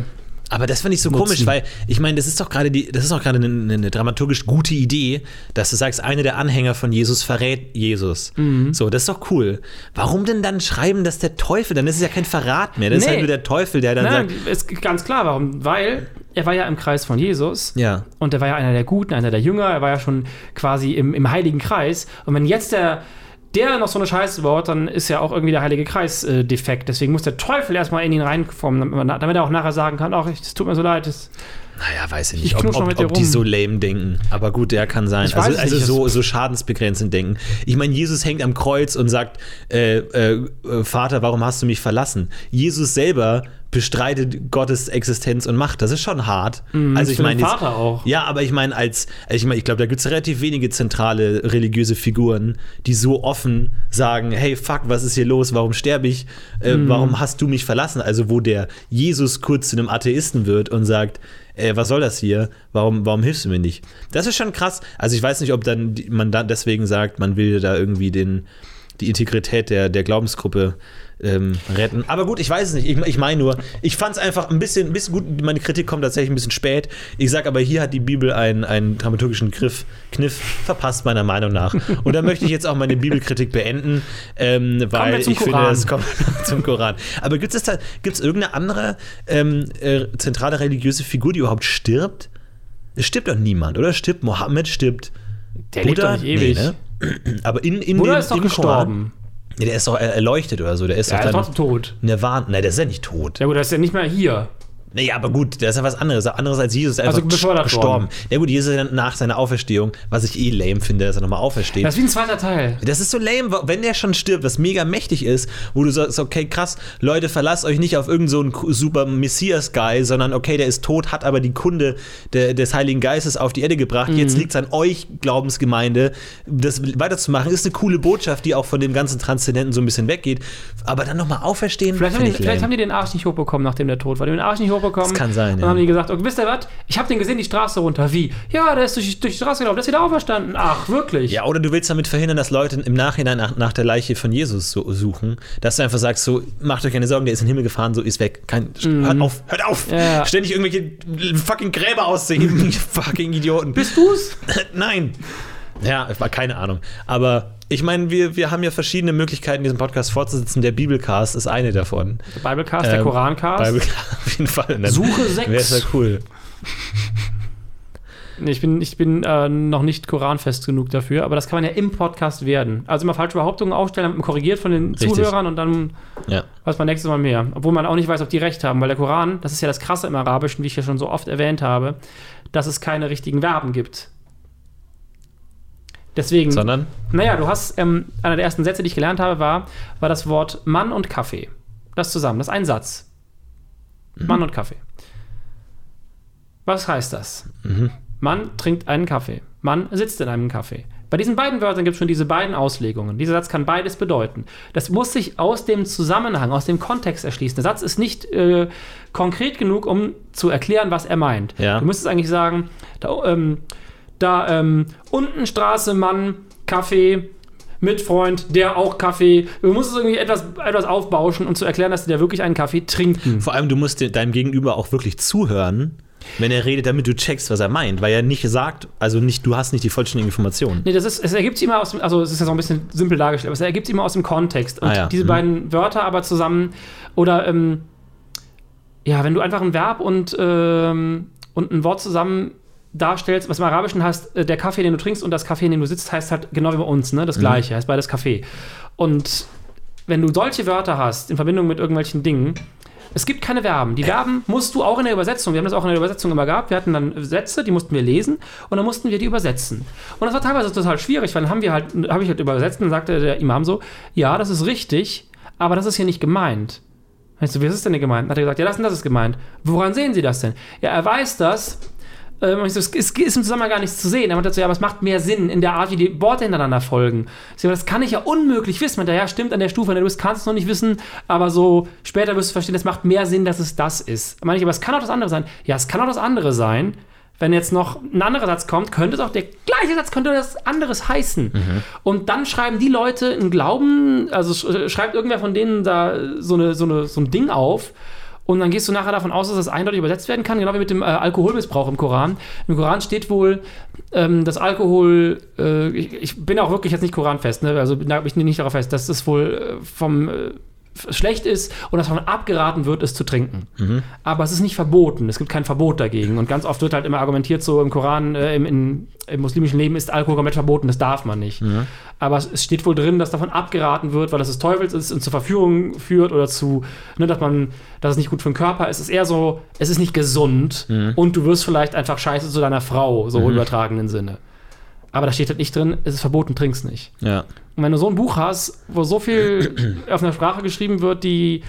Aber das finde ich so Nutzen. komisch, weil ich meine, das ist doch gerade die, das ist doch gerade eine, eine, dramaturgisch gute Idee, dass du sagst, einer der Anhänger von Jesus verrät Jesus. Mhm. So, das ist doch cool. Warum denn dann schreiben, dass der Teufel, dann ist es ja kein Verrat mehr, das ist Nee. halt nur der Teufel, der dann nein, sagt, ist ganz klar, warum. Weil er war ja im Kreis von Jesus. ja, Und er war ja einer der Guten, einer der Jünger. Er war ja schon quasi im, im heiligen Kreis. Und wenn jetzt der. Der noch so eine Scheiße baut, dann ist ja auch irgendwie der Heilige Kreis äh, defekt. Deswegen muss der Teufel erstmal in ihn reinkommen, damit, er auch nachher sagen kann: Ach, es tut mir so leid. Es, naja, weiß ich Ich nicht, ob, noch ob, dir ob die so lame denken. Aber gut, der kann sein. Ich Also, also so, so schadensbegrenzend denken. Ich meine, Jesus hängt am Kreuz und sagt, äh, äh, äh, Vater, warum hast du mich verlassen? Jesus selber bestreitet Gottes Existenz und Macht. Das ist schon hart. also ich Mhm, für den meine, Vater auch. Ja, aber ich meine, als, also ich meine, ich glaube, da gibt es relativ wenige zentrale religiöse Figuren, die so offen sagen, hey, fuck, was ist hier los? Warum sterbe ich? Äh, Mhm. Warum hast du mich verlassen? Also, wo der Jesus kurz zu einem Atheisten wird und sagt, äh, was soll das hier? Warum, warum hilfst du mir nicht? Das ist schon krass. Also, ich weiß nicht, ob dann man dann deswegen sagt, man will da irgendwie den, die Integrität der, der Glaubensgruppe ähm, retten. Aber gut, ich weiß es nicht. Ich, ich meine nur, ich fand es einfach ein bisschen, ein bisschen gut. Meine Kritik kommt tatsächlich ein bisschen spät. Ich sage aber, hier hat die Bibel einen, einen dramaturgischen Griff, Kniff verpasst, meiner Meinung nach. Und da möchte ich jetzt auch meine Bibelkritik beenden, ähm, weil ich finde, Koran. es kommt zum Koran. Aber gibt es da, gibt's irgendeine andere ähm, äh, zentrale religiöse Figur, die überhaupt stirbt? Es stirbt doch niemand, oder? Stirbt Mohammed, stirbt Der lebt doch nicht ewig. Nee, ne? Aber in, in Buddha dem, ist doch im gestorben. Nee, der ist doch er- erleuchtet oder so. Der ist Ja, doch ist dann trotzdem tot. Nirvana. Nein, der ist ja nicht tot. Ja gut, er ist ja nicht mehr hier. Nee, aber gut, der ist ja was anderes. Anderes als Jesus ist einfach Also gestorben. worden. Ja gut, Jesus ist ja dann nach seiner Auferstehung, was ich eh lame finde, dass er nochmal aufersteht. Das ist wie ein zweiter Teil. Das ist so lame, wenn der schon stirbt, was mega mächtig ist, wo du sagst, okay, krass, Leute, verlasst euch nicht auf irgendeinen so super Messias-Guy, sondern okay, der ist tot, hat aber die Kunde des Heiligen Geistes auf die Erde gebracht. Mhm. Jetzt liegt es an euch, Glaubensgemeinde, das weiterzumachen. Ist eine coole Botschaft, die auch von dem ganzen Transzendenten so ein bisschen weggeht. Aber dann nochmal auferstehen, Vielleicht, haben die, ich vielleicht haben die den Arsch nicht hochbekommen, nachdem der tot war. Die haben den Arsch nicht hochbekommen. Das kann sein, Dann ja. haben die gesagt, okay, wisst ihr was? Ich habe den gesehen, die Straße runter. Wie? Ja, der ist durch, durch die Straße gelaufen, der ist wieder auferstanden. Ach, wirklich? Ja, oder du willst damit verhindern, dass Leute im Nachhinein nach, nach der Leiche von Jesus so, suchen, dass du einfach sagst, so, macht euch keine Sorgen, der ist in den Himmel gefahren, so ist weg. Kein, Hört auf, hört auf! Mhm. Ja. Ständig irgendwelche fucking Gräber auszuheben, ihr fucking Idioten. Bist du's? Nein! Ja, war keine Ahnung. Aber ich meine, wir, wir haben ja verschiedene Möglichkeiten, diesen Podcast fortzusetzen. Der Bibelcast ist eine davon. Der Biblecast, der Ähm, Korancast. Biblecast, auf jeden Fall. Dann Suche sechs. Wäre ja cool. Nee, ich bin, ich bin äh, noch nicht koranfest genug dafür, aber das kann man ja im Podcast werden. Also immer falsche Behauptungen aufstellen, wird man korrigiert von den Richtig. Zuhörern und dann Ja. weiß man nächstes Mal mehr. Obwohl man auch nicht weiß, ob die recht haben, weil der Koran, das ist ja das Krasse im Arabischen, wie ich ja schon so oft erwähnt habe, dass es keine richtigen Verben gibt. Deswegen, Sondern? naja, du hast, ähm, einer der ersten Sätze, die ich gelernt habe, war, war das Wort Mann und Kaffee. Das zusammen, das ist ein Satz. Mann und Kaffee. Was heißt das? Mann trinkt einen Kaffee. Mann sitzt in einem Kaffee. Bei diesen beiden Wörtern gibt es schon diese beiden Auslegungen. Dieser Satz kann beides bedeuten. Das muss sich aus dem Zusammenhang, aus dem Kontext erschließen. Der Satz ist nicht äh, konkret genug, um zu erklären, was er meint. Ja. Du müsstest eigentlich sagen, da, ähm, da ähm, unten Straße, Mann, Kaffee, mit Freund, der auch Kaffee. Du musst es irgendwie etwas, etwas aufbauschen und zu erklären, dass die da wirklich einen Kaffee trinken. Vor allem, du musst de- deinem Gegenüber auch wirklich zuhören, wenn er redet, damit du checkst, was er meint. Weil er nicht sagt, also nicht, du hast nicht die vollständige Information. Nee, das ist, es ergibt sich immer aus dem, also es ist ja so ein bisschen simpel dargestellt, aber es ergibt sich immer aus dem Kontext. Und Ah ja, diese mhm. beiden Wörter aber zusammen, oder ähm, ja, wenn du einfach ein Verb und, ähm, und ein Wort zusammen darstellst, was im Arabischen heißt, äh, der Kaffee, den du trinkst und das Kaffee, in dem du sitzt, heißt halt genau wie bei uns, ne? Mhm. Das gleiche, heißt beides Kaffee. Und wenn du solche Wörter hast in Verbindung mit irgendwelchen Dingen, es gibt keine Verben. Die Verben musst du auch in der Übersetzung, wir haben das auch in der Übersetzung immer gehabt, wir hatten dann Sätze, die mussten wir lesen und dann mussten wir die übersetzen. Und das war teilweise total schwierig, weil dann haben wir halt, habe ich halt übersetzt und dann sagte der Imam so, ja, das ist richtig, aber das ist hier nicht gemeint. Weißt du, wie ist es denn gemeint? Dann hat er gesagt, ja, das und das ist gemeint. Woran sehen Sie das denn? Ja, er weiß das. Ähm, so, es ist, ist im Zusammenhang gar nichts zu sehen. Er meinte so, ja, aber es macht mehr Sinn in der Art, wie die Worte hintereinander folgen. Ich so, das kann ich ja unmöglich wissen. Man, ja, stimmt an der Stufe, an der du bist, kannst es noch nicht wissen, aber so später wirst du verstehen, es macht mehr Sinn, dass es das ist. Meine ich, aber es kann auch das andere sein. Ja, es kann auch das andere sein. Wenn jetzt noch ein anderer Satz kommt, könnte es auch der gleiche Satz, könnte das anderes heißen. Und dann schreiben die Leute einen Glauben, also sch- schreibt irgendwer von denen da so, eine, so, eine, so ein Ding auf. Und dann gehst du nachher davon aus, dass das eindeutig übersetzt werden kann, genau wie mit dem äh, Alkoholmissbrauch im Koran. Im Koran steht wohl, ähm, dass Alkohol, äh, ich, ich bin auch wirklich jetzt nicht koranfest, ne? also nagel mich nicht darauf fest, dass das wohl äh, vom äh, schlecht ist und dass davon abgeraten wird, es zu trinken. Aber es ist nicht verboten. Es gibt kein Verbot dagegen. Und ganz oft wird halt immer argumentiert, so im Koran, äh, im, in, im muslimischen Leben ist Alkohol komplett verboten, das darf man nicht. Aber es, es steht wohl drin, dass davon abgeraten wird, weil das des Teufels ist und zur Verführung führt oder zu, ne, dass man, dass es nicht gut für den Körper ist. Es ist eher so, es ist nicht gesund und du wirst vielleicht einfach scheiße zu deiner Frau, so im übertragenen Sinne. Aber da steht halt nicht drin, es ist verboten, trink's nicht. Ja. Und wenn du so ein Buch hast, wo so viel auf einer Sprache geschrieben wird, die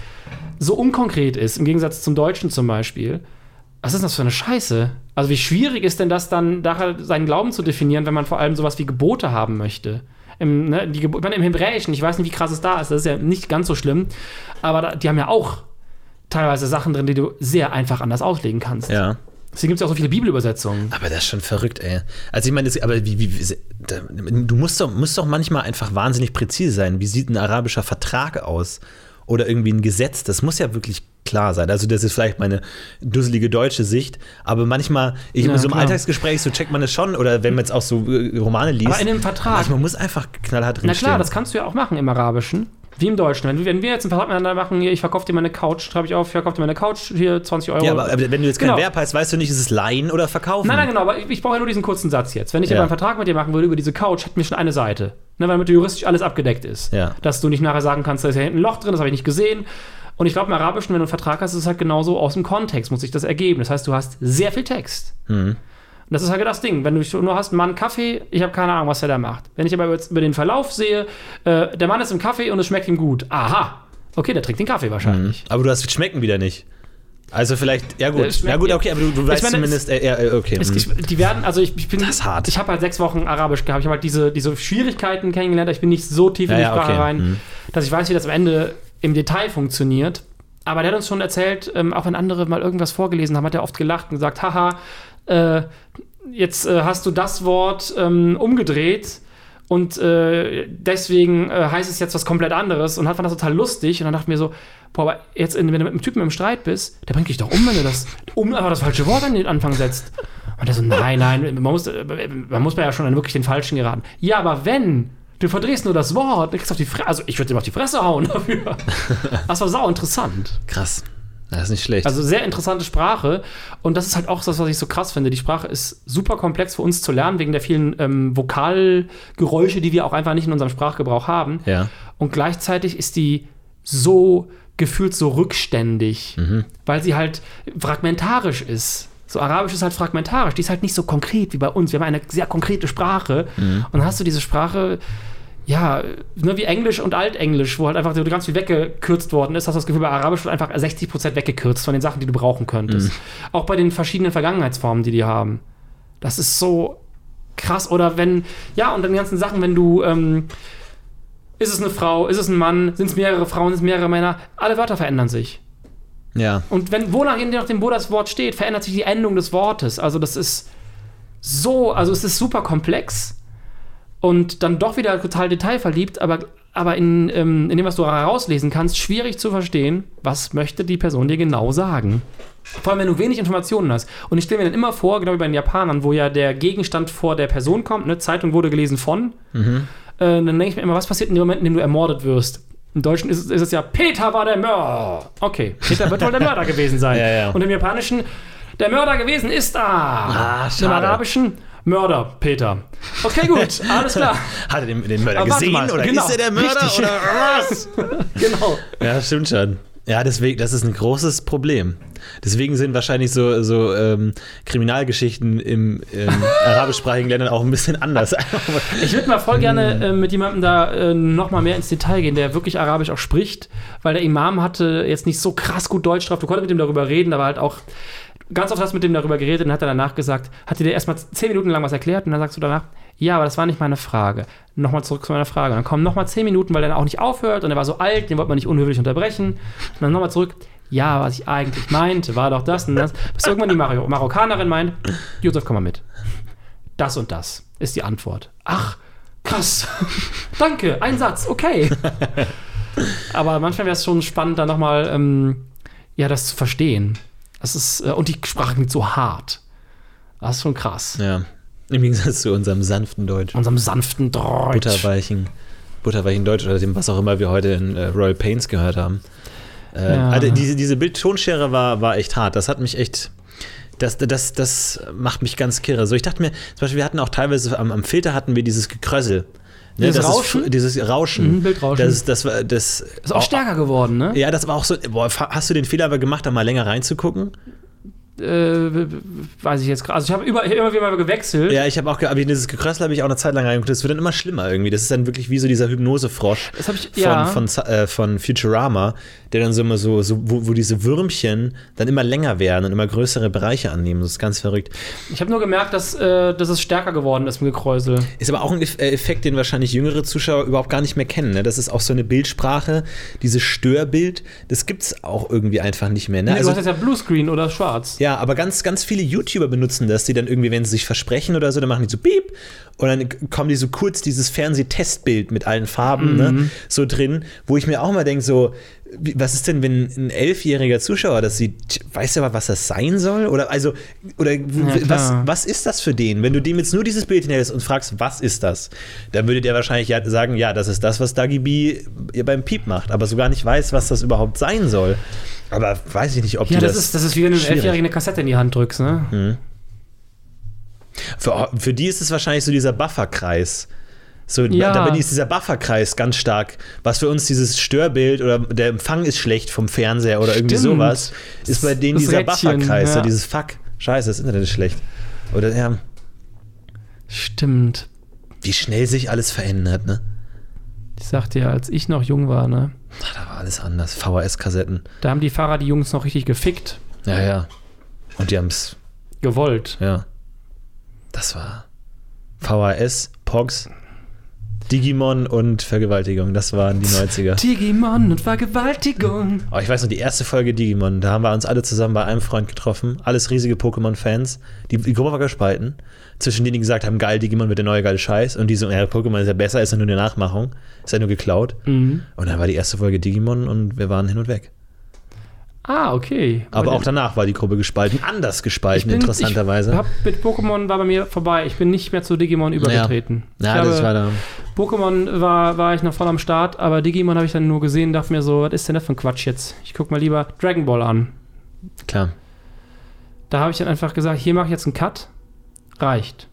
so unkonkret ist, im Gegensatz zum Deutschen zum Beispiel, was ist das für eine Scheiße? Also wie schwierig ist denn das dann, seinen Glauben zu definieren, wenn man vor allem sowas wie Gebote haben möchte? Im, ne, die Gebo ich meine, im Hebräischen, ich weiß nicht, wie krass es da ist, das ist ja nicht ganz so schlimm, aber da, die haben ja auch teilweise Sachen drin, die du sehr einfach anders auslegen kannst. Ja. Deswegen gibt es ja auch so viele Bibelübersetzungen. Aber das ist schon verrückt, ey. Also ich meine, das- aber wie, wie, wie du musst doch, musst doch manchmal einfach wahnsinnig präzise sein. Wie sieht ein arabischer Vertrag aus? Oder irgendwie ein Gesetz? Das muss ja wirklich klar sein. Also das ist vielleicht meine dusselige deutsche Sicht, aber manchmal, ich Ja, so im klar. Alltagsgespräch, so checkt man es schon, oder wenn man jetzt auch so äh, Romane liest. Aber in dem Vertrag- Manchmal muss einfach knallhart Na drinstehen. klar, das kannst du ja auch machen im Arabischen. Wie im Deutschen. Wenn, wenn wir jetzt einen Vertrag miteinander machen, hier, ich verkaufe dir meine Couch, schreibe ich auf, ich verkaufe dir meine Couch, hier 20 Euro. ja, aber, aber wenn du jetzt kein Genau. Verb heißt, weißt du nicht, ist es leihen oder verkaufen? Nein, nein, genau, aber ich, ich brauche ja nur diesen kurzen Satz jetzt. Wenn ich Ja. aber einen Vertrag mit dir machen würde über diese Couch, hätten wir schon eine Seite. Ne, weil damit juristisch alles abgedeckt ist. Ja. Dass du nicht nachher sagen kannst, da ist ja hinten ein Loch drin, das habe ich nicht gesehen. Und ich glaube, im Arabischen, wenn du einen Vertrag hast, ist es halt genauso aus dem Kontext, muss sich das ergeben. Das heißt, du hast sehr viel Text. Mhm. Und das ist halt das Ding. Wenn du nur hast, Mann, Kaffee, ich habe keine Ahnung, was er da macht. Wenn ich aber jetzt über den Verlauf sehe, äh, der Mann ist im Kaffee und es schmeckt ihm gut. Aha. Okay, der trinkt den Kaffee wahrscheinlich. Aber du hast Schmecken wieder nicht. Also vielleicht, ja gut, ja gut, okay, aber du, du weißt meine, zumindest, äh, äh, okay. Es, hm. ich, die werden, also ich, ich bin. Das ist hart. Ich habe halt sechs Wochen Arabisch gehabt. Ich habe halt diese, diese Schwierigkeiten kennengelernt. Ich bin nicht so tief in die ja, Sprache okay. rein, Mhm. dass ich weiß, wie das am Ende im Detail funktioniert. Aber der hat uns schon erzählt, ähm, auch wenn andere mal irgendwas vorgelesen haben, hat er oft gelacht und gesagt, haha, äh, jetzt äh, hast du das Wort ähm, umgedreht und äh, deswegen äh, heißt es jetzt was komplett anderes und hat fand das total lustig und dann dachte ich mir so, boah, aber jetzt, in, wenn du mit einem Typen im Streit bist, der bringt dich doch um, wenn du das um einfach das falsche Wort an den Anfang setzt. Und der so, nein, nein, man muss, äh, man muss ja schon an wirklich den Falschen geraten. Ja, aber wenn, du verdrehst nur das Wort, du kriegst auf die Fresse, also ich würde ihm auf die Fresse hauen dafür. Das war sau interessant. Krass. Das ist nicht schlecht. Also sehr interessante Sprache. Und das ist halt auch das, was ich so krass finde. Die Sprache ist super komplex für uns zu lernen, wegen der vielen ähm, Vokalgeräusche, die wir auch einfach nicht in unserem Sprachgebrauch haben. ja. Und gleichzeitig ist die so gefühlt so rückständig, weil sie halt fragmentarisch ist. So Arabisch ist halt fragmentarisch, die ist halt nicht so konkret wie bei uns. Wir haben eine sehr konkrete Sprache und dann hast du diese Sprache, ja, ne, wie Englisch und Altenglisch, wo halt einfach so ganz viel weggekürzt worden ist, hast du das Gefühl, bei Arabisch wird einfach 60% weggekürzt von den Sachen, die du brauchen könntest. Auch bei den verschiedenen Vergangenheitsformen, die die haben. Das ist so krass. Oder wenn, ja, und den ganzen Sachen, wenn du, ähm, ist es eine Frau, ist es ein Mann, sind es mehrere Frauen, sind es mehrere Männer, alle Wörter verändern sich. Ja. Und wenn, wonach, je nachdem, wo das Wort steht, verändert sich die Endung des Wortes. Also das ist so, also es ist super komplex und dann doch wieder total detailverliebt, aber, aber in, ähm, in dem, was du herauslesen kannst, schwierig zu verstehen, was möchte die Person dir genau sagen. Vor allem, wenn du wenig Informationen hast. Und ich stelle mir dann immer vor, genau wie bei den Japanern, wo ja der Gegenstand vor der Person kommt, ne? Zeitung wurde gelesen von, äh, dann denke ich mir immer, was passiert in dem Moment, in dem du ermordet wirst? Im Deutschen ist es, ist es ja, Peter war der Mörder. Okay, Peter wird wohl der Mörder gewesen sein. Ja, ja. Und im Japanischen, der Mörder gewesen ist da. Ah, Im. Arabischen, Mörder, Peter. Okay, gut, alles klar. Hat er den, den Mörder Aber gesehen mal, oder genau, ist er der Mörder richtig. oder was? genau. Ja, stimmt schon. Ja, deswegen, das ist ein großes Problem. Deswegen sind wahrscheinlich so, so ähm, Kriminalgeschichten im, in arabischsprachigen Ländern auch ein bisschen anders. Ich würde mal voll gerne äh, mit jemandem da äh, noch mal mehr ins Detail gehen, der wirklich Arabisch auch spricht, weil der Imam hatte jetzt nicht so krass gut Deutsch drauf. Du konntest mit ihm darüber reden, aber halt auch ganz oft hast du mit dem darüber geredet und hat er danach gesagt, hat dir erstmal zehn Minuten lang was erklärt und dann sagst du danach, ja, aber das war nicht meine Frage. Nochmal zurück zu meiner Frage. Und dann kommen nochmal zehn Minuten, weil er dann auch nicht aufhört und er war so alt, den wollte man nicht unhöflich unterbrechen. Und dann nochmal zurück, ja, was ich eigentlich meinte, war doch das und das. Bis irgendwann die Mar Marokkanerin meint, Josef, komm mal mit. Das und das ist die Antwort. Ach, krass. Danke, ein Satz, okay. Aber manchmal wäre es schon spannend, da nochmal, ähm, ja, das zu verstehen. Das ist, äh, und die Sprache klingt so hart. Das ist schon krass. Ja. Im Gegensatz zu unserem sanften Deutsch. Unserem sanften Deutsch. Butterweichen, butterweichen Deutsch oder dem, was auch immer wir heute in äh, Royal Pains gehört haben. Äh, Ja. also diese, diese Bildtonschere war, war echt hart. Das hat mich echt. Das, das, das macht mich ganz kirre. So, ich dachte mir, zum Beispiel, wir hatten auch teilweise am, am Filter hatten wir dieses Gekrössel. Ne, Dieses das ist Rauschen? fr- dieses Rauschen. Mhm, Bildrauschen. Das, das, war- das Ist auch stärker geworden, ne? Ja, das war auch so. Boah, hast du den Fehler aber gemacht, da mal länger reinzugucken? Äh, weiß ich jetzt gerade. Also ich habe über, immer wieder mal gewechselt. Ja, ich habe auch, aber dieses Gekrössel habe ich auch eine Zeit lang reingeguckt. Das wird dann immer schlimmer irgendwie. Das ist dann wirklich wie so dieser Hypnosefrosch von, ja. von, äh, von Futurama, der dann so immer so, so wo, wo diese Würmchen dann immer länger werden und immer größere Bereiche annehmen. Das ist ganz verrückt. ich habe nur gemerkt, dass, äh, dass es stärker geworden ist mit Gekräusel. Ist aber auch ein äh, Effekt, den wahrscheinlich jüngere Zuschauer überhaupt gar nicht mehr kennen. Ne? Das ist auch so eine Bildsprache, dieses Störbild, das gibt es auch irgendwie einfach nicht mehr. Ne? Nee, Also, du hast jetzt ja Bluescreen oder schwarz. ja, aber ganz, ganz viele YouTuber benutzen das, die dann irgendwie, wenn sie sich versprechen oder so, dann machen die so Piep und dann kommen die so kurz dieses Fernsehtestbild mit allen Farben ne, so drin, wo ich mir auch mal denke, so, was ist denn, wenn ein elfjähriger Zuschauer das sieht? Weiß er, was das sein soll? Oder also, oder w- was, was ist das für den? Wenn du dem jetzt nur dieses Bild hinhältst und fragst, was ist das? Dann würde der wahrscheinlich ja sagen, ja, das ist das, was Dagi B ihr beim Piep macht, aber so gar nicht weiß, was das überhaupt sein soll. Aber weiß ich nicht, ob Ja, die das, ist, das ist wie wenn du einem. Elfjährigen eine Kassette in die Hand drückst, ne? Für, für die ist es wahrscheinlich so dieser Bufferkreis. So, Ja. Dabei ist dieser Bufferkreis ganz stark. Was für uns dieses Störbild oder der Empfang ist schlecht vom Fernseher oder irgendwie Stimmt. sowas, ist bei denen Das dieser Rädchen, Bufferkreis, so ja. dieses Fuck, scheiße, das Internet ist schlecht. Oder ja, Stimmt. wie schnell sich alles verändert, ne? Ich sagte ja, als ich noch jung war, ne? Da war alles anders. VHS-Kassetten. Da haben die Fahrer die Jungs noch richtig gefickt. Ja, ja. Und die haben's, Gewollt. ja. Das war VHS, Pogs, Digimon und Vergewaltigung. Das waren die 90er. Digimon und Vergewaltigung. Oh, ich weiß noch, die erste Folge Digimon, da haben wir uns alle zusammen bei einem Freund getroffen. Alles riesige Pokémon-Fans. Die, die Gruppe war gespalten. Zwischen denen, die gesagt haben, geil, Digimon wird der neue geile Scheiß. Und die so, ja, Pokémon ist ja besser, ist ja nur eine Nachmachung. Ist ja nur geklaut. Mhm. Und dann war die erste Folge Digimon und wir waren hin und weg. Ah, okay. Aber auch danach war die Gruppe gespalten. Anders gespalten, interessanterweise. Ich hab, mit Pokémon war bei mir vorbei. Ich bin nicht mehr zu Digimon übergetreten. ja, ich das war da. Pokémon war, war ich noch voll am Start, aber Digimon habe ich dann nur gesehen und dachte mir so, was ist denn das für ein Quatsch jetzt? Ich guck mal lieber Dragon Ball an. Klar. Da habe ich dann einfach gesagt, hier mache ich jetzt einen Cut. Reicht.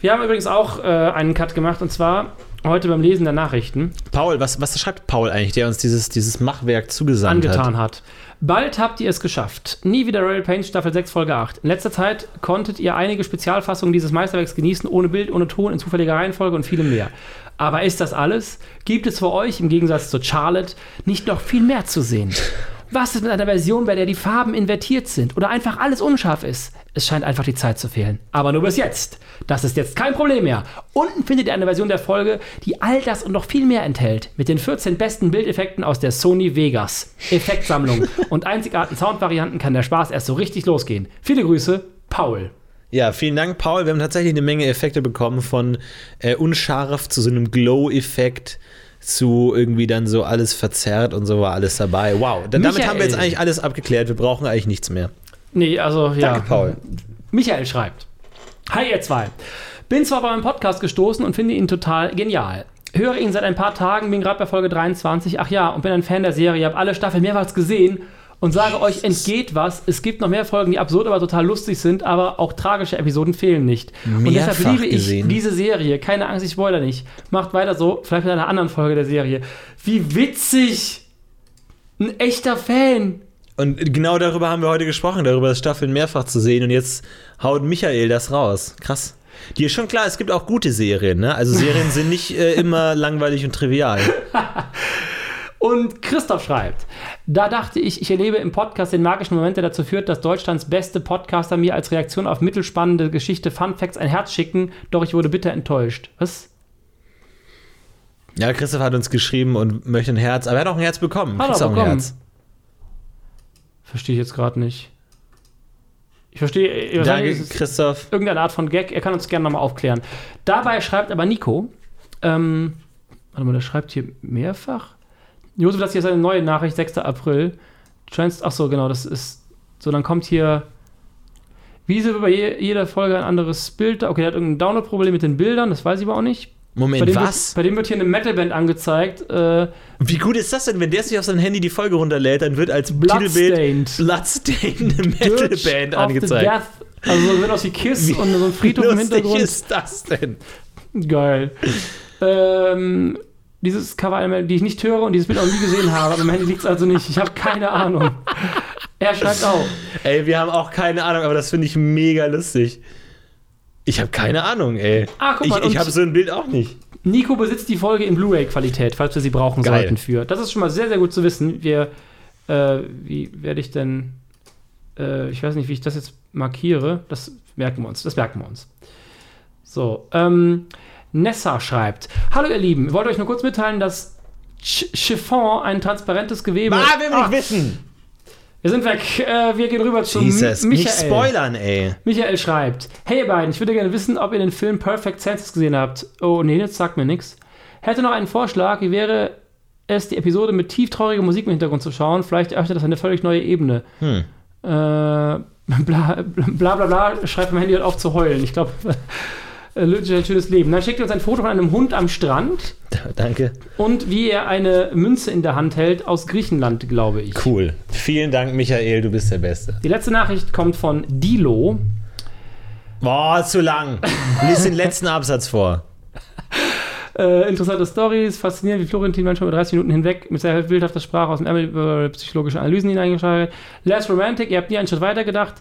Wir haben übrigens auch äh, einen Cut gemacht und zwar heute beim Lesen der Nachrichten Paul, was, was schreibt Paul eigentlich, der uns dieses, dieses Machwerk zugesandt angetan hat? hat. Bald habt ihr es geschafft. Nie wieder Royal Pains Staffel 6 Folge 8. In letzter Zeit konntet ihr einige Spezialfassungen dieses Meisterwerks genießen, ohne Bild, ohne Ton, in zufälliger Reihenfolge und vielem mehr. Aber ist das alles? Gibt es für euch im Gegensatz zu Charlotte nicht noch viel mehr zu sehen? Was ist mit einer Version, bei der die Farben invertiert sind oder einfach alles unscharf ist? Es scheint einfach die Zeit zu fehlen. Aber nur bis jetzt. Das ist jetzt kein Problem mehr. Unten findet ihr eine Version der Folge, die all das und noch viel mehr enthält. Mit den 14 besten Bildeffekten aus der Sony Vegas. Effektsammlung und einzigartigen Soundvarianten kann der Spaß erst so richtig losgehen. Viele Grüße, Paul. Ja, vielen Dank, Paul. Wir haben tatsächlich eine Menge Effekte bekommen von äh, unscharf zu so einem Glow-Effekt zu irgendwie dann so alles verzerrt und so war alles dabei. Wow, da, damit haben wir jetzt eigentlich alles abgeklärt. Wir brauchen eigentlich nichts mehr. Nee, also ja. Danke, Paul. Michael schreibt: Hi, ihr zwei. Bin zwar bei meinem Podcast gestoßen und finde ihn total genial. Höre ihn seit ein paar Tagen, bin gerade bei Folge 23. Ach ja, und bin ein Fan der Serie, habe alle Staffeln mehrmals gesehen und sage euch, entgeht was. Es gibt noch mehr Folgen, die absurd, aber total lustig sind, aber auch tragische Episoden fehlen nicht. und deshalb Mehrfach liebe ich gesehen. diese Serie. Keine Angst, ich spoiler nicht. Macht weiter so, vielleicht mit einer anderen Folge der Serie. Wie witzig! Ein echter Fan. Und genau darüber haben wir heute gesprochen, darüber das Staffeln mehrfach zu sehen. Und jetzt haut Michael das raus. Krass. Dir ist schon klar, es gibt auch gute Serien, ne? Also Serien sind nicht äh, immer langweilig und trivial. Und Christoph schreibt, da dachte ich, ich erlebe im Podcast den magischen Moment, der dazu führt, dass Deutschlands beste Podcaster mir als Reaktion auf mittelspannende Geschichte Fun Facts ein Herz schicken, doch ich wurde bitter enttäuscht. Was? Ja, Christoph hat uns geschrieben und möchte ein Herz, aber er hat auch ein Herz bekommen. Hat er auch bekommen. ein Herz. Verstehe ich jetzt gerade nicht. Ich verstehe, Danke, Christoph. irgendeine Art von Gag. Er kann uns gerne nochmal aufklären. Dabei schreibt aber Nico, ähm, warte mal, der schreibt hier mehrfach. Josef, das hier ist eine neue Nachricht, 6. April. Trans, ach so, genau, das ist, so, dann kommt hier, wie ist bei je, jeder Folge ein anderes Bild. Okay, der hat irgendein Download-Problem mit den Bildern, das weiß ich aber auch nicht. Bei Moment, dem, was? Wird, bei dem wird hier eine Metalband angezeigt. Äh, Wie gut ist das denn, wenn der sich auf sein Handy die Folge runterlädt, dann wird als Titelbild Bloodstained. Bloodstained eine Dirge Metalband angezeigt. Death. Also so wird aus wie Kiss Wie und so ein Friedhof im Hintergrund. ist das denn? Geil. ähm, dieses Cover, die ich nicht höre und dieses Bild auch nie gesehen habe, aber am Handy liegt es also nicht. Ich habe keine Ahnung. Er schreibt auch. Ey, wir haben auch keine Ahnung, aber das finde ich mega lustig. Ich habe keine Ahnung, ey. Ah, guck mal, ich ich habe so ein Bild auch nicht. Nico besitzt die Folge in Blu-ray-Qualität, falls wir sie brauchen Geil. sollten für. Das ist schon mal sehr, sehr gut zu wissen. Wir, äh, wie werde ich denn, äh, ich weiß nicht, wie ich das jetzt markiere. Das merken wir uns. Das merken wir uns. So, ähm, Nessa schreibt: Hallo, ihr Lieben, ich wollte euch nur kurz mitteilen, dass Ch Chiffon ein transparentes Gewebe. Ah, will Ah, nicht wissen. wir sind weg. Äh, wir gehen rüber zu Jesus, M- nicht Michael. spoilern, ey. Michael schreibt: Hey ihr beiden, ich würde gerne wissen, ob ihr den Film Perfect Senses gesehen habt. Oh nee, das sagt mir nichts. Hätte noch einen Vorschlag, wie wäre es, die Episode mit tieftrauriger Musik im Hintergrund zu schauen? Vielleicht öffnet das eine völlig neue Ebene. Hm. Äh, bla, bla bla bla, schreibt mein Handy hört auf zu heulen. Ich glaube, äh, Lütsch ein schönes Leben. Dann schickt ihr uns ein Foto von einem Hund am Strand Danke. und wie er eine Münze in der Hand hält aus Griechenland, glaube ich. Cool. Vielen Dank, Michael, du bist der Beste. Die letzte Nachricht kommt von Dilo. Boah, zu lang. Lies den letzten Absatz vor. Äh, interessante Stories, faszinierend, wie Florentin manchmal über 30 Minuten hinweg mit sehr bildhafter Sprache aus dem Ärmel über psychologische Analysen hineingeschaltet. Less romantic, ihr habt nie einen Schritt weiter gedacht.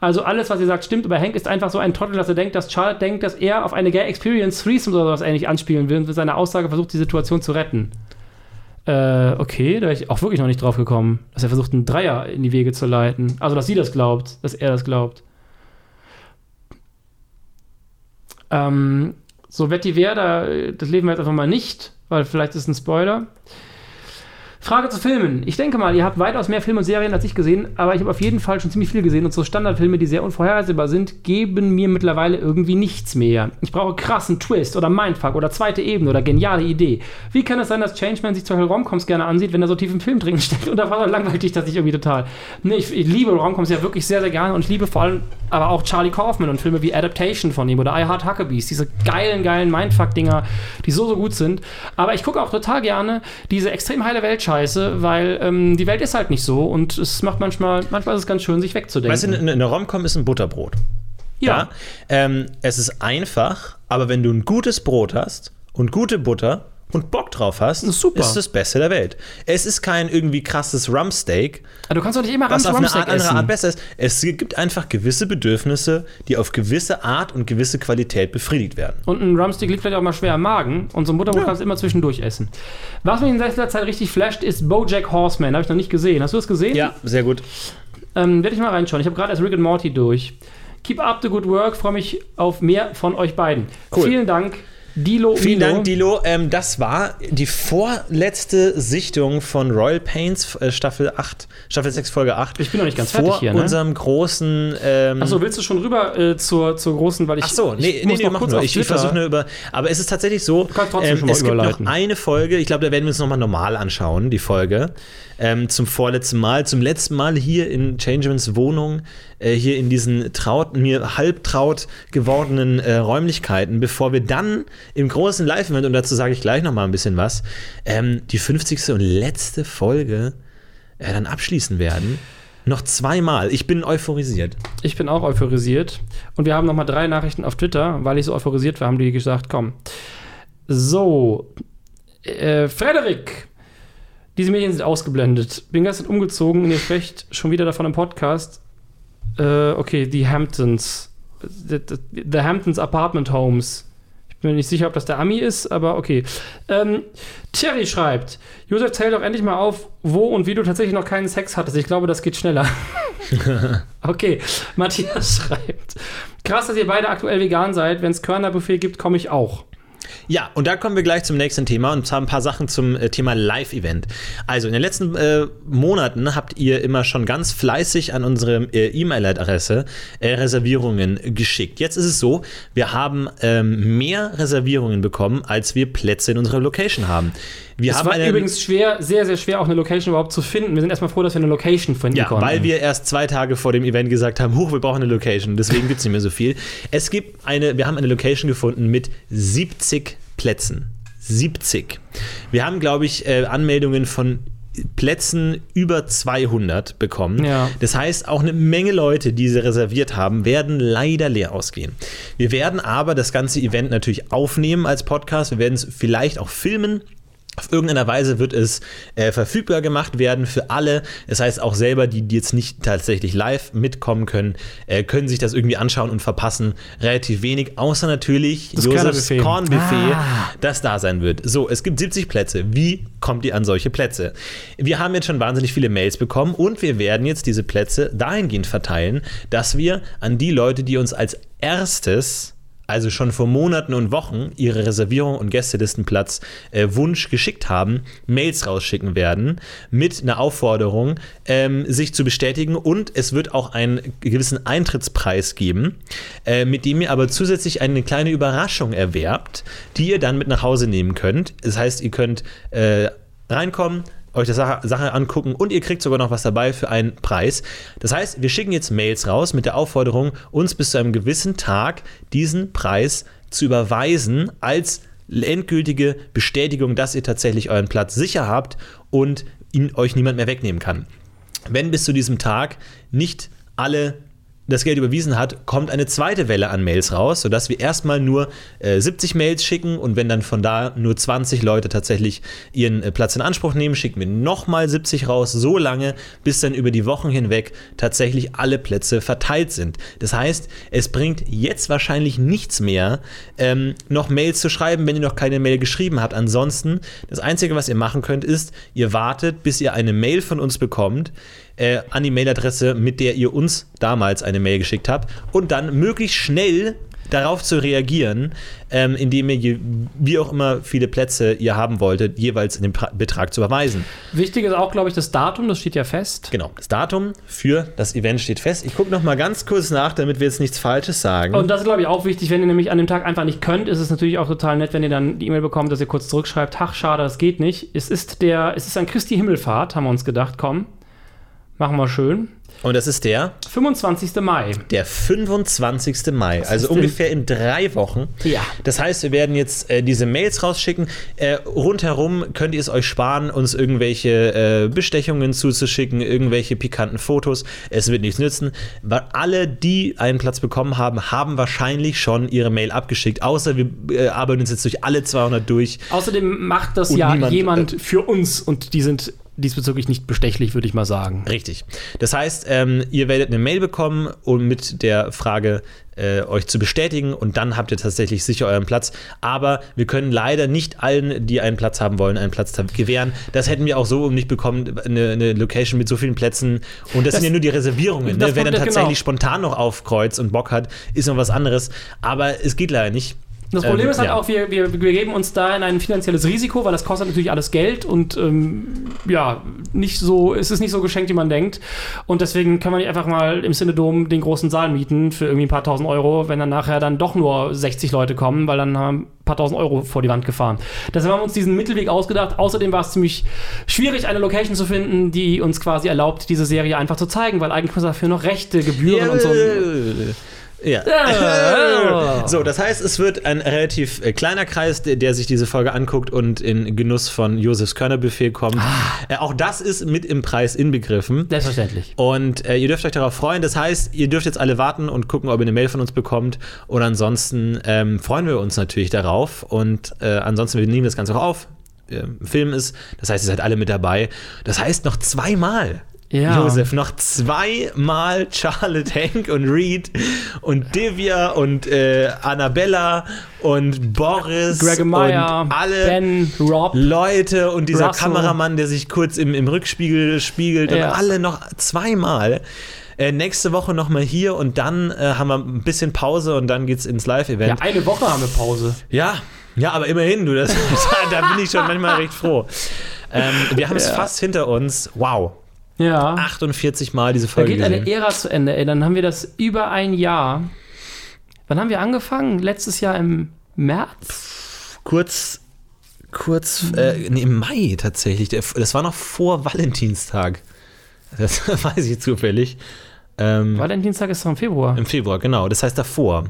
Also alles, was ihr sagt, stimmt, aber Hank ist einfach so ein Trottel, dass er denkt, dass Charlotte denkt, dass er auf eine Gay Experience Threesome oder sowas ähnlich anspielen will und mit seiner Aussage versucht, die Situation zu retten. Äh, okay, da wäre ich auch wirklich noch nicht drauf gekommen, dass er versucht, einen Dreier in die Wege zu leiten. Also, dass sie das glaubt, dass er das glaubt. Ähm, so, Vetiver, da, das lesen wir jetzt einfach mal nicht, weil vielleicht ist ein Spoiler. Frage zu Filmen. Ich denke mal, ihr habt weitaus mehr Filme und Serien als ich gesehen, aber ich habe auf jeden Fall schon ziemlich viel gesehen und so Standardfilme, die sehr unvorhersehbar sind, geben mir mittlerweile irgendwie nichts mehr. Ich brauche krassen Twist oder Mindfuck oder zweite Ebene oder geniale Idee. Wie kann es sein, dass Changeman sich zum Beispiel Romcoms gerne ansieht, wenn er so tief im Film drin steckt und da war langweilt dich das nicht irgendwie total. Nee, ich, ich liebe Romcoms ja wirklich sehr, sehr gerne und ich liebe vor allem aber auch Charlie Kaufman und Filme wie Adaptation von ihm oder I Heart Huckabees, diese geilen, geilen Mindfuck-Dinger, die so, so gut sind. Aber ich gucke auch total gerne diese extrem heile Weltscheiße, weil ähm, die Welt ist halt nicht so und es macht manchmal, manchmal ist es ganz schön, sich wegzudenken. Weißt du, eine, eine Romcom ist ein Butterbrot. ja. Ähm, es ist einfach, aber wenn du ein gutes Brot hast und gute Butter und Bock drauf hast, ist ist das Beste der Welt. Es ist kein irgendwie krasses Rumpsteak, Aber du kannst doch nicht immer was auf eine Rumsteak Art, andere. Art besser ist. Es gibt einfach gewisse Bedürfnisse, die auf gewisse Art und gewisse Qualität befriedigt werden. Und ein Rumstick liegt vielleicht auch mal schwer am Magen. Und so ein Butterbrot Ja. kannst du immer zwischendurch essen. Was mich in letzter Zeit richtig flasht, ist Bojack Horseman. Habe ich noch nicht gesehen. Hast du das gesehen? Ja, sehr gut. Ähm, Werde ich mal reinschauen. Ich habe gerade erst Rick and Morty durch. Keep up the good work. Freue mich auf mehr von euch beiden. Cool. Vielen Dank, Dilo. Vielen Milo. Dank, Dilo. Ähm, das war die vorletzte Sichtung von Royal Pains äh, Staffel 8, Staffel 6, Folge 8. Ich bin noch nicht ganz vor fertig hier, ne? unserem großen. Ähm, Achso, willst du schon rüber äh, zur, zur großen, weil ich. Ach so, nee, ich nee, muss nee, noch mach kurz nur. Ich, ich versuche nur über. Aber es ist tatsächlich so, kannst trotzdem schon mal es gibt überleiten. noch eine Folge, ich glaube, da werden wir uns nochmal normal anschauen, die Folge. Ähm, zum vorletzten Mal, zum letzten Mal hier in Changemans Wohnung, äh, hier in diesen traut, mir halbtraut gewordenen äh, Räumlichkeiten, bevor wir dann im großen Live-Event, und dazu sage ich gleich nochmal ein bisschen was, ähm, die 50. und letzte Folge äh, dann abschließen werden. Noch zweimal. Ich bin euphorisiert. Ich bin auch euphorisiert. Und wir haben noch mal drei Nachrichten auf Twitter, weil ich so euphorisiert war, haben die gesagt, komm. So. Äh, Frederik. Diese Medien sind ausgeblendet. Bin gestern umgezogen und ihr sprecht schon wieder davon im Podcast. Äh, okay, die Hamptons. The, the, the Hamptons Apartment Homes. Ich bin mir nicht sicher, ob das der Ami ist, aber okay. Ähm, Thierry schreibt: Josef, zähl doch endlich mal auf, wo und wie du tatsächlich noch keinen Sex hattest. Ich glaube, das geht schneller. okay, Matthias schreibt: Krass, dass ihr beide aktuell vegan seid. Wenn es Körnerbuffet gibt, komme ich auch. Ja, und da kommen wir gleich zum nächsten Thema und zwar ein paar Sachen zum äh, Thema Live-Event. Also in den letzten äh, Monaten habt ihr immer schon ganz fleißig an unsere äh, E-Mail-Adresse äh, Reservierungen geschickt. Jetzt ist es so, wir haben ähm, mehr Reservierungen bekommen, als wir Plätze in unserer Location haben. Wir es haben war übrigens schwer, sehr, sehr schwer, auch eine Location überhaupt zu finden. Wir sind erstmal froh, dass wir eine Location finden Ja, konnten. weil wir erst zwei Tage vor dem Event gesagt haben, huch, wir brauchen eine Location, deswegen gibt es nicht mehr so viel. Es gibt eine, wir haben eine Location gefunden mit 70 Plätzen. 70. Wir haben, glaube ich, äh, Anmeldungen von Plätzen über 200 bekommen. Ja. Das heißt, auch eine Menge Leute, die sie reserviert haben, werden leider leer ausgehen. Wir werden aber das ganze Event natürlich aufnehmen als Podcast. Wir werden es vielleicht auch filmen. Auf irgendeiner Weise wird es äh, verfügbar gemacht werden für alle. Das heißt, auch selber, die, die jetzt nicht tatsächlich live mitkommen können, äh, können sich das irgendwie anschauen und verpassen relativ wenig. Außer natürlich Das Josefs. Kornbuffet, Ah. das da sein wird. So, es gibt 70 Plätze. Wie kommt ihr an solche Plätze? Wir haben jetzt schon wahnsinnig viele Mails bekommen und wir werden jetzt diese Plätze dahingehend verteilen, dass wir an die Leute, die uns als erstes also schon vor Monaten und Wochen ihre Reservierung und Gästelistenplatz äh, Wunsch geschickt haben, Mails rausschicken werden mit einer Aufforderung, ähm, sich zu bestätigen und es wird auch einen gewissen Eintrittspreis geben, äh, mit dem ihr aber zusätzlich eine kleine Überraschung erwerbt, die ihr dann mit nach Hause nehmen könnt. Das heißt, ihr könnt äh, reinkommen, euch die Sache, Sache angucken und ihr kriegt sogar noch was dabei für einen Preis. Das heißt, wir schicken jetzt Mails raus mit der Aufforderung, uns bis zu einem gewissen Tag diesen Preis zu überweisen als endgültige Bestätigung, dass ihr tatsächlich euren Platz sicher habt und ihn euch niemand mehr wegnehmen kann. Wenn bis zu diesem Tag nicht alle das Geld überwiesen hat, kommt eine zweite Welle an Mails raus, sodass wir erstmal nur äh, 70 Mails schicken und wenn dann von da nur 20 Leute tatsächlich ihren äh, Platz in Anspruch nehmen, schicken wir nochmal 70 raus, so lange, bis dann über die Wochen hinweg tatsächlich alle Plätze verteilt sind. Das heißt, es bringt jetzt wahrscheinlich nichts mehr, ähm, noch Mails zu schreiben, wenn ihr noch keine Mail geschrieben habt. Ansonsten, das Einzige, was ihr machen könnt, ist, ihr wartet, bis ihr eine Mail von uns bekommt, äh, an die Mailadresse, mit der ihr uns damals eine Mail geschickt habt und dann möglichst schnell darauf zu reagieren, ähm, indem ihr, je, wie auch immer viele Plätze ihr haben wolltet, jeweils den pra Betrag zu überweisen. Wichtig ist auch, glaube ich, das Datum, das steht ja fest. Genau, das Datum für das Event steht fest. Ich gucke noch mal ganz kurz nach, damit wir jetzt nichts Falsches sagen. Und das ist, glaube ich, auch wichtig, wenn ihr nämlich an dem Tag einfach nicht könnt, ist es natürlich auch total nett, wenn ihr dann die E-Mail bekommt, dass ihr kurz zurückschreibt, ach, schade, das geht nicht. Es ist der, es ist ein Christi Himmelfahrt, haben wir uns gedacht, komm, machen wir schön. Und das ist der, 25. Mai. der 25. Mai, also ist denn- ungefähr in drei Wochen. Ja. Das heißt, wir werden jetzt äh, diese Mails rausschicken. Äh, rundherum könnt ihr es euch sparen, uns irgendwelche äh, Bestechungen zuzuschicken, irgendwelche pikanten Fotos. Es wird nichts nützen, weil alle, die einen Platz bekommen haben, haben wahrscheinlich schon ihre Mail abgeschickt. Außer wir äh, arbeiten uns jetzt durch alle 200 durch. Außerdem macht das ja niemand, jemand für uns und die sind diesbezüglich nicht bestechlich, würde ich mal sagen. Richtig. Das heißt, ähm, ihr werdet eine Mail bekommen und mit der Frage, äh, euch zu bestätigen und dann habt ihr tatsächlich sicher euren Platz. Aber wir können leider nicht allen, die einen Platz haben wollen, einen Platz gewähren. Das hätten wir auch so nicht bekommen, eine, eine Location mit so vielen Plätzen. Und das, Das- sind ja nur die Reservierungen. Ne? Wer dann kommt- tatsächlich genau. spontan noch aufkreuzt und Bock hat, ist noch was anderes. Aber es geht leider nicht. Das Problem Ähm, ist halt ja. auch, wir, wir, wir geben uns da in ein finanzielles Risiko, weil das kostet natürlich alles Geld und ähm, ja, nicht so, es ist nicht so geschenkt, wie man denkt. Und deswegen kann man nicht einfach mal im Synodom den großen Saal mieten für irgendwie ein paar tausend Euro, wenn dann nachher dann doch nur 60 Leute kommen, weil dann haben ein paar tausend Euro vor die Wand gefahren. Deshalb haben wir uns diesen Mittelweg ausgedacht. Außerdem war es ziemlich schwierig, eine Location zu finden, die uns quasi erlaubt, diese Serie einfach zu zeigen, weil eigentlich muss dafür noch Rechte, Gebühren und so. Ja. So, das heißt, es wird ein relativ äh, kleiner Kreis, der, der sich diese Folge anguckt und in Genuss von Josefs Körnerbuffet kommt. Äh, auch das ist mit im Preis inbegriffen. Selbstverständlich. Und äh, ihr dürft euch darauf freuen. Das heißt, ihr dürft jetzt alle warten und gucken, ob ihr eine Mail von uns bekommt. Und ansonsten ähm, freuen wir uns natürlich darauf. Und äh, ansonsten, wir nehmen das Ganze auch auf Film ist. Das heißt, ihr seid alle mit dabei. Das heißt noch zweimal. Ja. Josef, noch zweimal Charlotte, Hank und Reed und Divya und äh, Annabella und Boris Greg Meyer, und alle Ben, Rob. Leute und dieser Russell. Kameramann, der sich kurz im, im Rückspiegel spiegelt Ja. und alle noch zweimal. Äh, nächste Woche nochmal hier und dann äh, haben wir ein bisschen Pause und dann geht's ins Ja, Live-Event. eine Woche haben wir Pause. Ja, ja, aber immerhin, du, das, da bin ich schon manchmal recht froh. Ähm, wir haben es Ja. fast hinter uns. Wow. Ja. 48 Mal diese da Folge geht eine gesehen. Ära zu Ende, ey. Dann haben wir das über ein Jahr. Wann haben wir angefangen? Letztes Jahr im März? Kurz, kurz, äh, nee, im Mai tatsächlich. Das war noch vor Valentinstag. Das weiß ich zufällig. Ähm, Valentinstag ist doch im Februar. Im Februar, genau. Das heißt davor.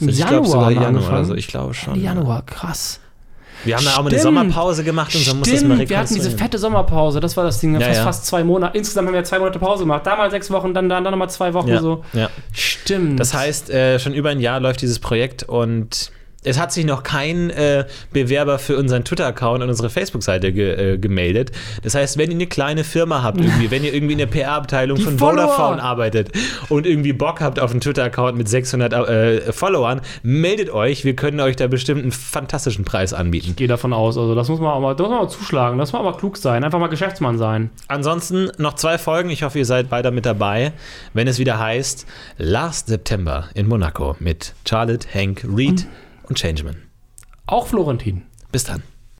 Im ich glaube Januar sogar haben wir Januar oder angefangen. so. Ich glaube schon. Januar, krass. Wir haben da auch mal eine. Sommerpause gemacht und so muss das mal Stimmt, wir hatten diese rekonstruieren. fette Sommerpause, das war das Ding, Ja, fast, ja. fast zwei Monate. Insgesamt haben wir zwei Monate Pause gemacht. Da mal sechs Wochen, dann, dann, dann nochmal zwei Wochen Ja, so. ja. Stimmt. Das heißt, äh, schon über ein Jahr läuft dieses Projekt und es hat sich noch kein äh, Bewerber für unseren Twitter-Account und unsere Facebook-Seite ge äh, gemeldet. Das heißt, wenn ihr eine kleine Firma habt, irgendwie, wenn ihr irgendwie in der PR-Abteilung von Follower. Vodafone arbeitet und irgendwie Bock habt auf einen Twitter-Account mit 600 äh, Followern, meldet euch. Wir können euch da bestimmt einen fantastischen Preis anbieten. gehe davon aus. Also das muss man auch mal, das muss man mal zuschlagen, das muss man mal klug sein, einfach mal Geschäftsmann sein. Ansonsten noch zwei Folgen. Ich hoffe, ihr seid weiter mit dabei, wenn es wieder heißt Last September in Monaco mit Charlotte, Hank, Reed und Changeman. Auch Florentin. Bis dann.